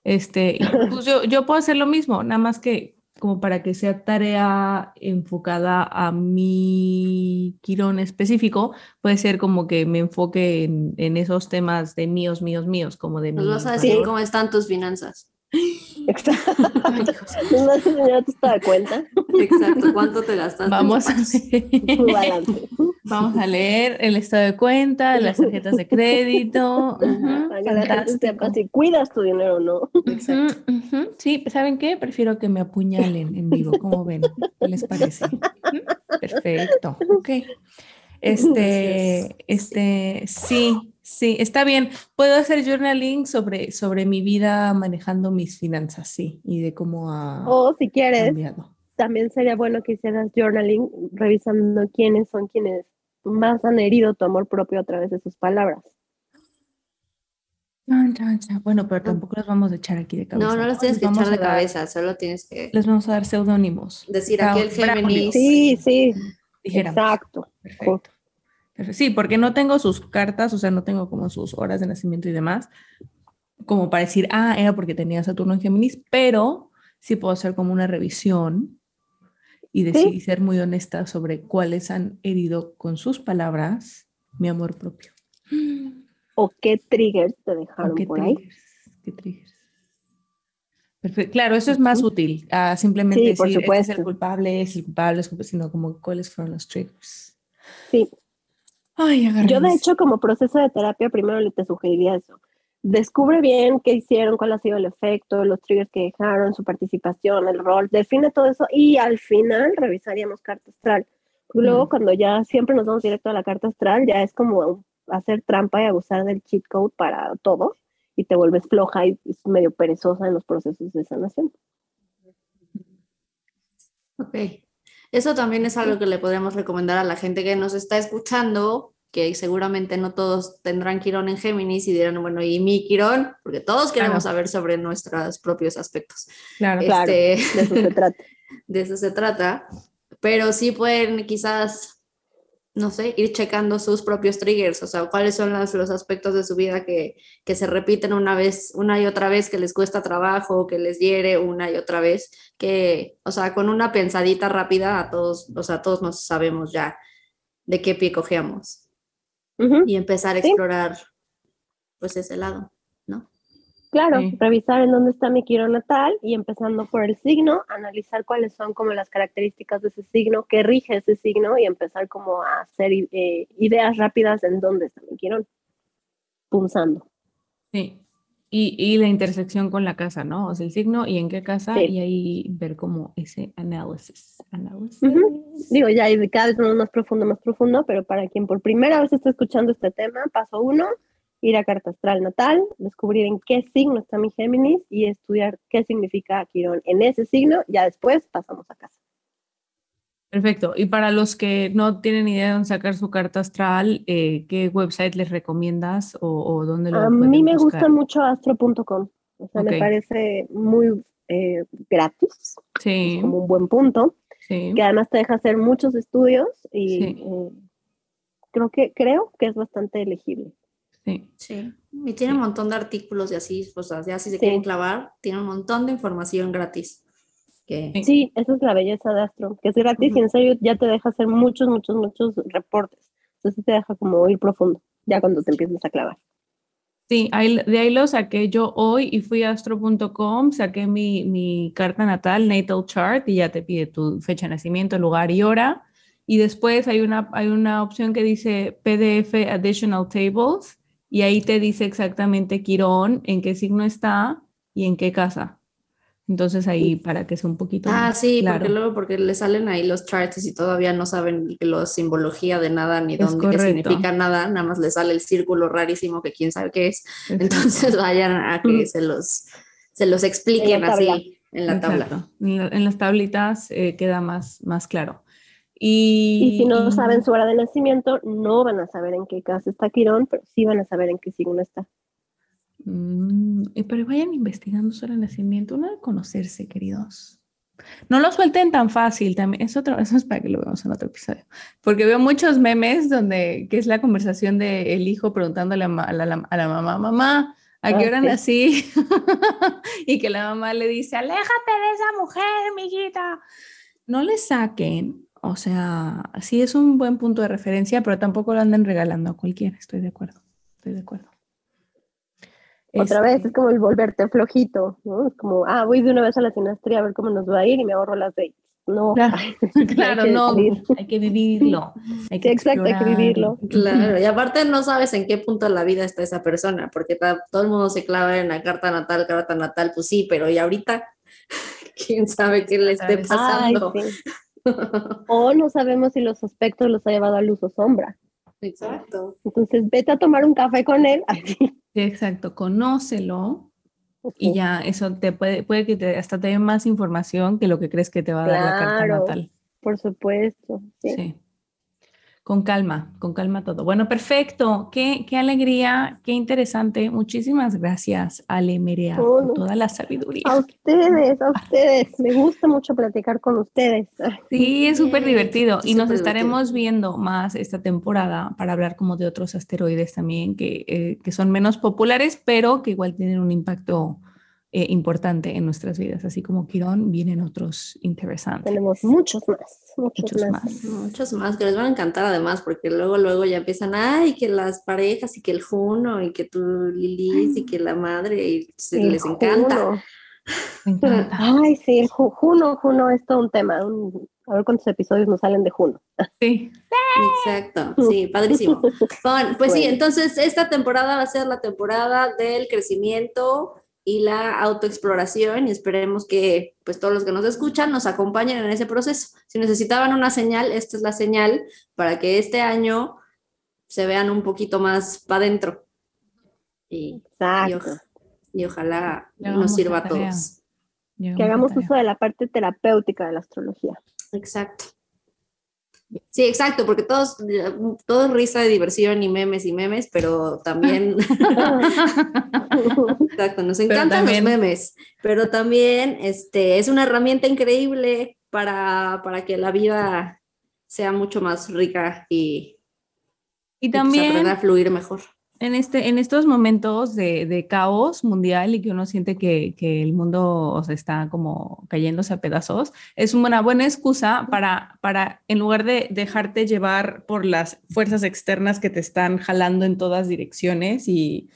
A: Este, pues yo, yo puedo hacer lo mismo, nada más que como para que sea tarea enfocada a mi quirón específico, puede ser como que me enfoque en, en esos temas de míos, míos, míos, como de...
C: Nos vas a decir cómo están tus finanzas.
D: Exacto. ¿No te das cuenta?
C: Exacto. ¿Cuánto te gastas?
A: Vamos a, leer, vamos a leer el estado de cuenta, las tarjetas de crédito.
D: si cuidas tu dinero o no.
A: Sí, ¿saben qué? Prefiero que me apuñalen en vivo. ¿Cómo ven? ¿Qué les parece? Perfecto. Ok. Este, este, sí, Sí, está bien. Puedo hacer journaling sobre, sobre mi vida manejando mis finanzas, sí, y de cómo ha
D: O si quieres, también sería bueno que hicieras journaling revisando quiénes son quienes más han herido tu amor propio a través de sus palabras.
A: Bueno, pero tampoco los vamos a echar aquí de cabeza.
C: No, no los tienes que echar de cabeza, solo tienes que...
A: Les vamos a dar seudónimos.
C: Decir aquí el Géminis.
D: Sí, sí. Exacto. Perfecto.
A: Sí, porque no tengo sus cartas, o sea, no tengo como sus horas de nacimiento y demás, como para decir, ah, era porque tenía Saturno en Géminis, pero sí puedo hacer como una revisión y decir y ser muy honesta sobre cuáles han herido con sus palabras mi amor propio.
D: O qué triggers te dejaron por ahí.
A: ¿Qué triggers? Perfecto. Claro, eso es más útil a simplemente decir, este es el culpable, es el culpable, sino como cuáles fueron los triggers.
D: Sí, yo de hecho como proceso de terapia primero le te sugeriría eso. Descubre bien qué hicieron, cuál ha sido el efecto, los triggers que dejaron, su participación, el rol, define todo eso y al final revisaríamos carta astral. Luego mm. cuando ya siempre nos vamos directo a la carta astral, ya es como hacer trampa y abusar del cheat code para todo y te vuelves floja y es medio perezosa en los procesos de sanación.
C: Ok. Eso también es algo que le podemos recomendar a la gente que nos está escuchando, que seguramente no todos tendrán Quirón en Géminis y dirán, bueno, ¿y mi Quirón? Porque todos queremos saber sobre nuestros propios aspectos.
D: Claro, claro. Este, de eso se trata.
C: De eso se trata. Pero sí pueden quizás no sé, ir checando sus propios triggers, o sea, cuáles son los, los aspectos de su vida que, que, se repiten una vez, una y otra vez, que les cuesta trabajo, que les hiere una y otra vez, que, o sea, con una pensadita rápida a todos, o sea, todos nos sabemos ya de qué pie cogeamos y empezar a explorar, pues, ese lado.
D: Claro, revisar en dónde está mi quiro natal y empezando por el signo, analizar cuáles son como las características de ese signo, qué rige ese signo y empezar como a hacer eh, ideas rápidas en dónde está mi quirón, punzando.
A: Sí, y, y, la intersección con la casa, ¿no? O sea, el signo y en qué casa y ahí ver como ese análisis.
D: Digo, ya y cada vez más profundo, más profundo, pero para quien por primera vez está escuchando este tema, paso uno, ir a carta astral natal, descubrir en qué signo está mi Géminis y estudiar qué significa Quirón en ese signo, ya después pasamos a casa.
A: Perfecto. Y para los que no tienen idea de dónde sacar su carta astral, eh, ¿qué website les recomiendas o, dónde lo
D: A mí me gusta mucho astro.com. O sea, me parece muy eh, gratis.
A: Sí.
D: como un buen punto. Sí. Que además te deja hacer muchos estudios y eh, creo, que, creo que es bastante elegible.
A: Sí.
C: Sí. Y tiene un montón de artículos y así, o sea, ya si se quieren clavar, tiene un montón de información gratis. Que...
D: Sí, esa es la belleza de Astro, que es gratis y en serio ya te deja hacer muchos, muchos, muchos reportes. Entonces te deja como ir profundo, ya cuando te empiezas a clavar.
A: Sí, de ahí lo saqué yo hoy y fui a astro.com, saqué mi, mi carta natal, natal chart, y ya te pide tu fecha de nacimiento, lugar y hora. Y después hay una, hay una opción que dice PDF Additional Tables y ahí te dice exactamente Quirón, en qué signo está y en qué casa. Entonces ahí para que sea un poquito
C: Ah, sí, porque luego porque le salen ahí los charts y todavía no saben la simbología de nada ni dónde qué significa nada, nada más le sale el círculo rarísimo que quién sabe qué es. Entonces vayan a que se los se los expliquen así en la tabla.
A: En, las tablitas eh, queda más, más claro. Y,
D: si no saben su hora de nacimiento, no van a saber en qué casa está Quirón, pero sí van a saber en qué signo está.
A: Mm, pero vayan investigando su hora de nacimiento, uno de conocerse, queridos. No lo suelten tan fácil, también es otro, eso es para que lo veamos en otro episodio, porque veo muchos memes donde, que es la conversación del el hijo preguntándole a, la, a la mamá, mamá, ¿A qué hora nací? y que la mamá le dice, aléjate de esa mujer, mijita. No le saquen, o sea, sí es un buen punto de referencia, pero tampoco lo anden regalando a cualquiera, estoy de acuerdo, estoy de acuerdo.
D: Otra vez, este es como el volverte flojito, ¿no? Es como, ah, voy de una vez a la sinastría a ver cómo nos va a ir y me ahorro las de no.
A: Claro, no, hay que vivirlo.
D: exacto, hay que vivirlo.
C: Claro, y aparte no sabes en qué punto de la vida está esa persona, porque todo el mundo se clava en la carta natal, carta natal, pues sí, pero y ahorita, quién sabe qué le esté pasando.
D: o no sabemos si los aspectos los ha llevado a luz o sombra.
C: Exacto.
D: Entonces, vete a tomar un café con él.
A: Sí, exacto, conócelo y ya eso te puede, puede que te, hasta te dé más información que lo que crees que te va a dar la carta natal.
D: Por supuesto. sí.
A: Con calma, con calma todo. Bueno, perfecto. Qué, qué alegría, qué interesante. Muchísimas gracias, Ale Merea, por toda la sabiduría.
D: A ustedes, a ustedes. Me gusta mucho platicar con ustedes.
A: Sí, es súper divertido. Y nos estaremos viendo más esta temporada para hablar como de otros asteroides también que, eh, que son menos populares, pero que igual tienen un impacto eh, importante en nuestras vidas. Así como Quirón, vienen otros interesantes.
D: Tenemos muchos más, muchos,
C: más. Muchos más que les van a encantar además, porque luego, luego ya empiezan, ay, que las parejas y que el Juno y que tú Lilith y que la madre, y les encanta.
D: Ay, sí, el Juno, Juno es todo un tema. a ver cuántos episodios nos salen de Juno.
A: Sí.
C: Exacto, sí, padrísimo. pues sí, entonces esta temporada va a ser la temporada del crecimiento, y la autoexploración y esperemos que pues todos los que nos escuchan nos acompañen en ese proceso. Si necesitaban una señal, esta es la señal para que este año se vean un poquito más para adentro. Y, y, ojalá nos sirva a todos.
D: Que hagamos uso de la parte terapéutica de la astrología.
C: Exacto. Sí, exacto, porque todos, todo es risa de diversión y memes y memes, pero también, exacto, nos encantan los memes, pero también este, es una herramienta increíble para, para que la vida sea mucho más rica y,
A: y pues, también
C: a fluir mejor
A: en, este, en estos momentos de, caos mundial y que uno siente que, el mundo está como cayéndose a pedazos, es una buena excusa para, para, en lugar de dejarte llevar por las fuerzas externas que te están jalando en todas direcciones y,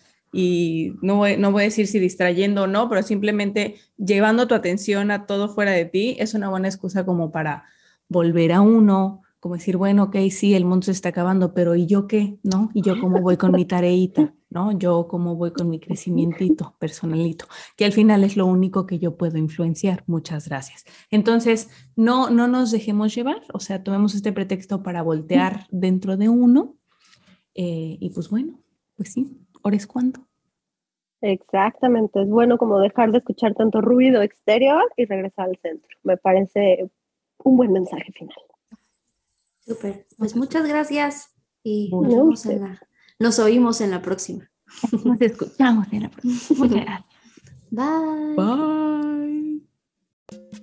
A: no, voy, no voy a decir si distrayendo o no, pero simplemente llevando tu atención a todo fuera de ti, es una buena excusa como para volver a uno, como decir, bueno, ok, sí, el mundo se está acabando, pero ¿y yo qué? ¿No? ¿Y yo cómo voy con mi tareita? ¿No? Yo cómo voy con mi crecimiento personalito, que al final es lo único que yo puedo influenciar. Muchas gracias. Entonces, no, no nos dejemos llevar, o sea, tomemos este pretexto para voltear dentro de uno eh, y pues bueno, pues sí, ahora es cuando.
D: Exactamente, es bueno como dejar de escuchar tanto ruido exterior y regresar al centro. Me parece un buen mensaje final.
C: Súper. Pues muchas gracias y nos, nos oímos en la próxima.
A: Nos escuchamos en la próxima. Muchas gracias.
C: Bye.
A: Bye.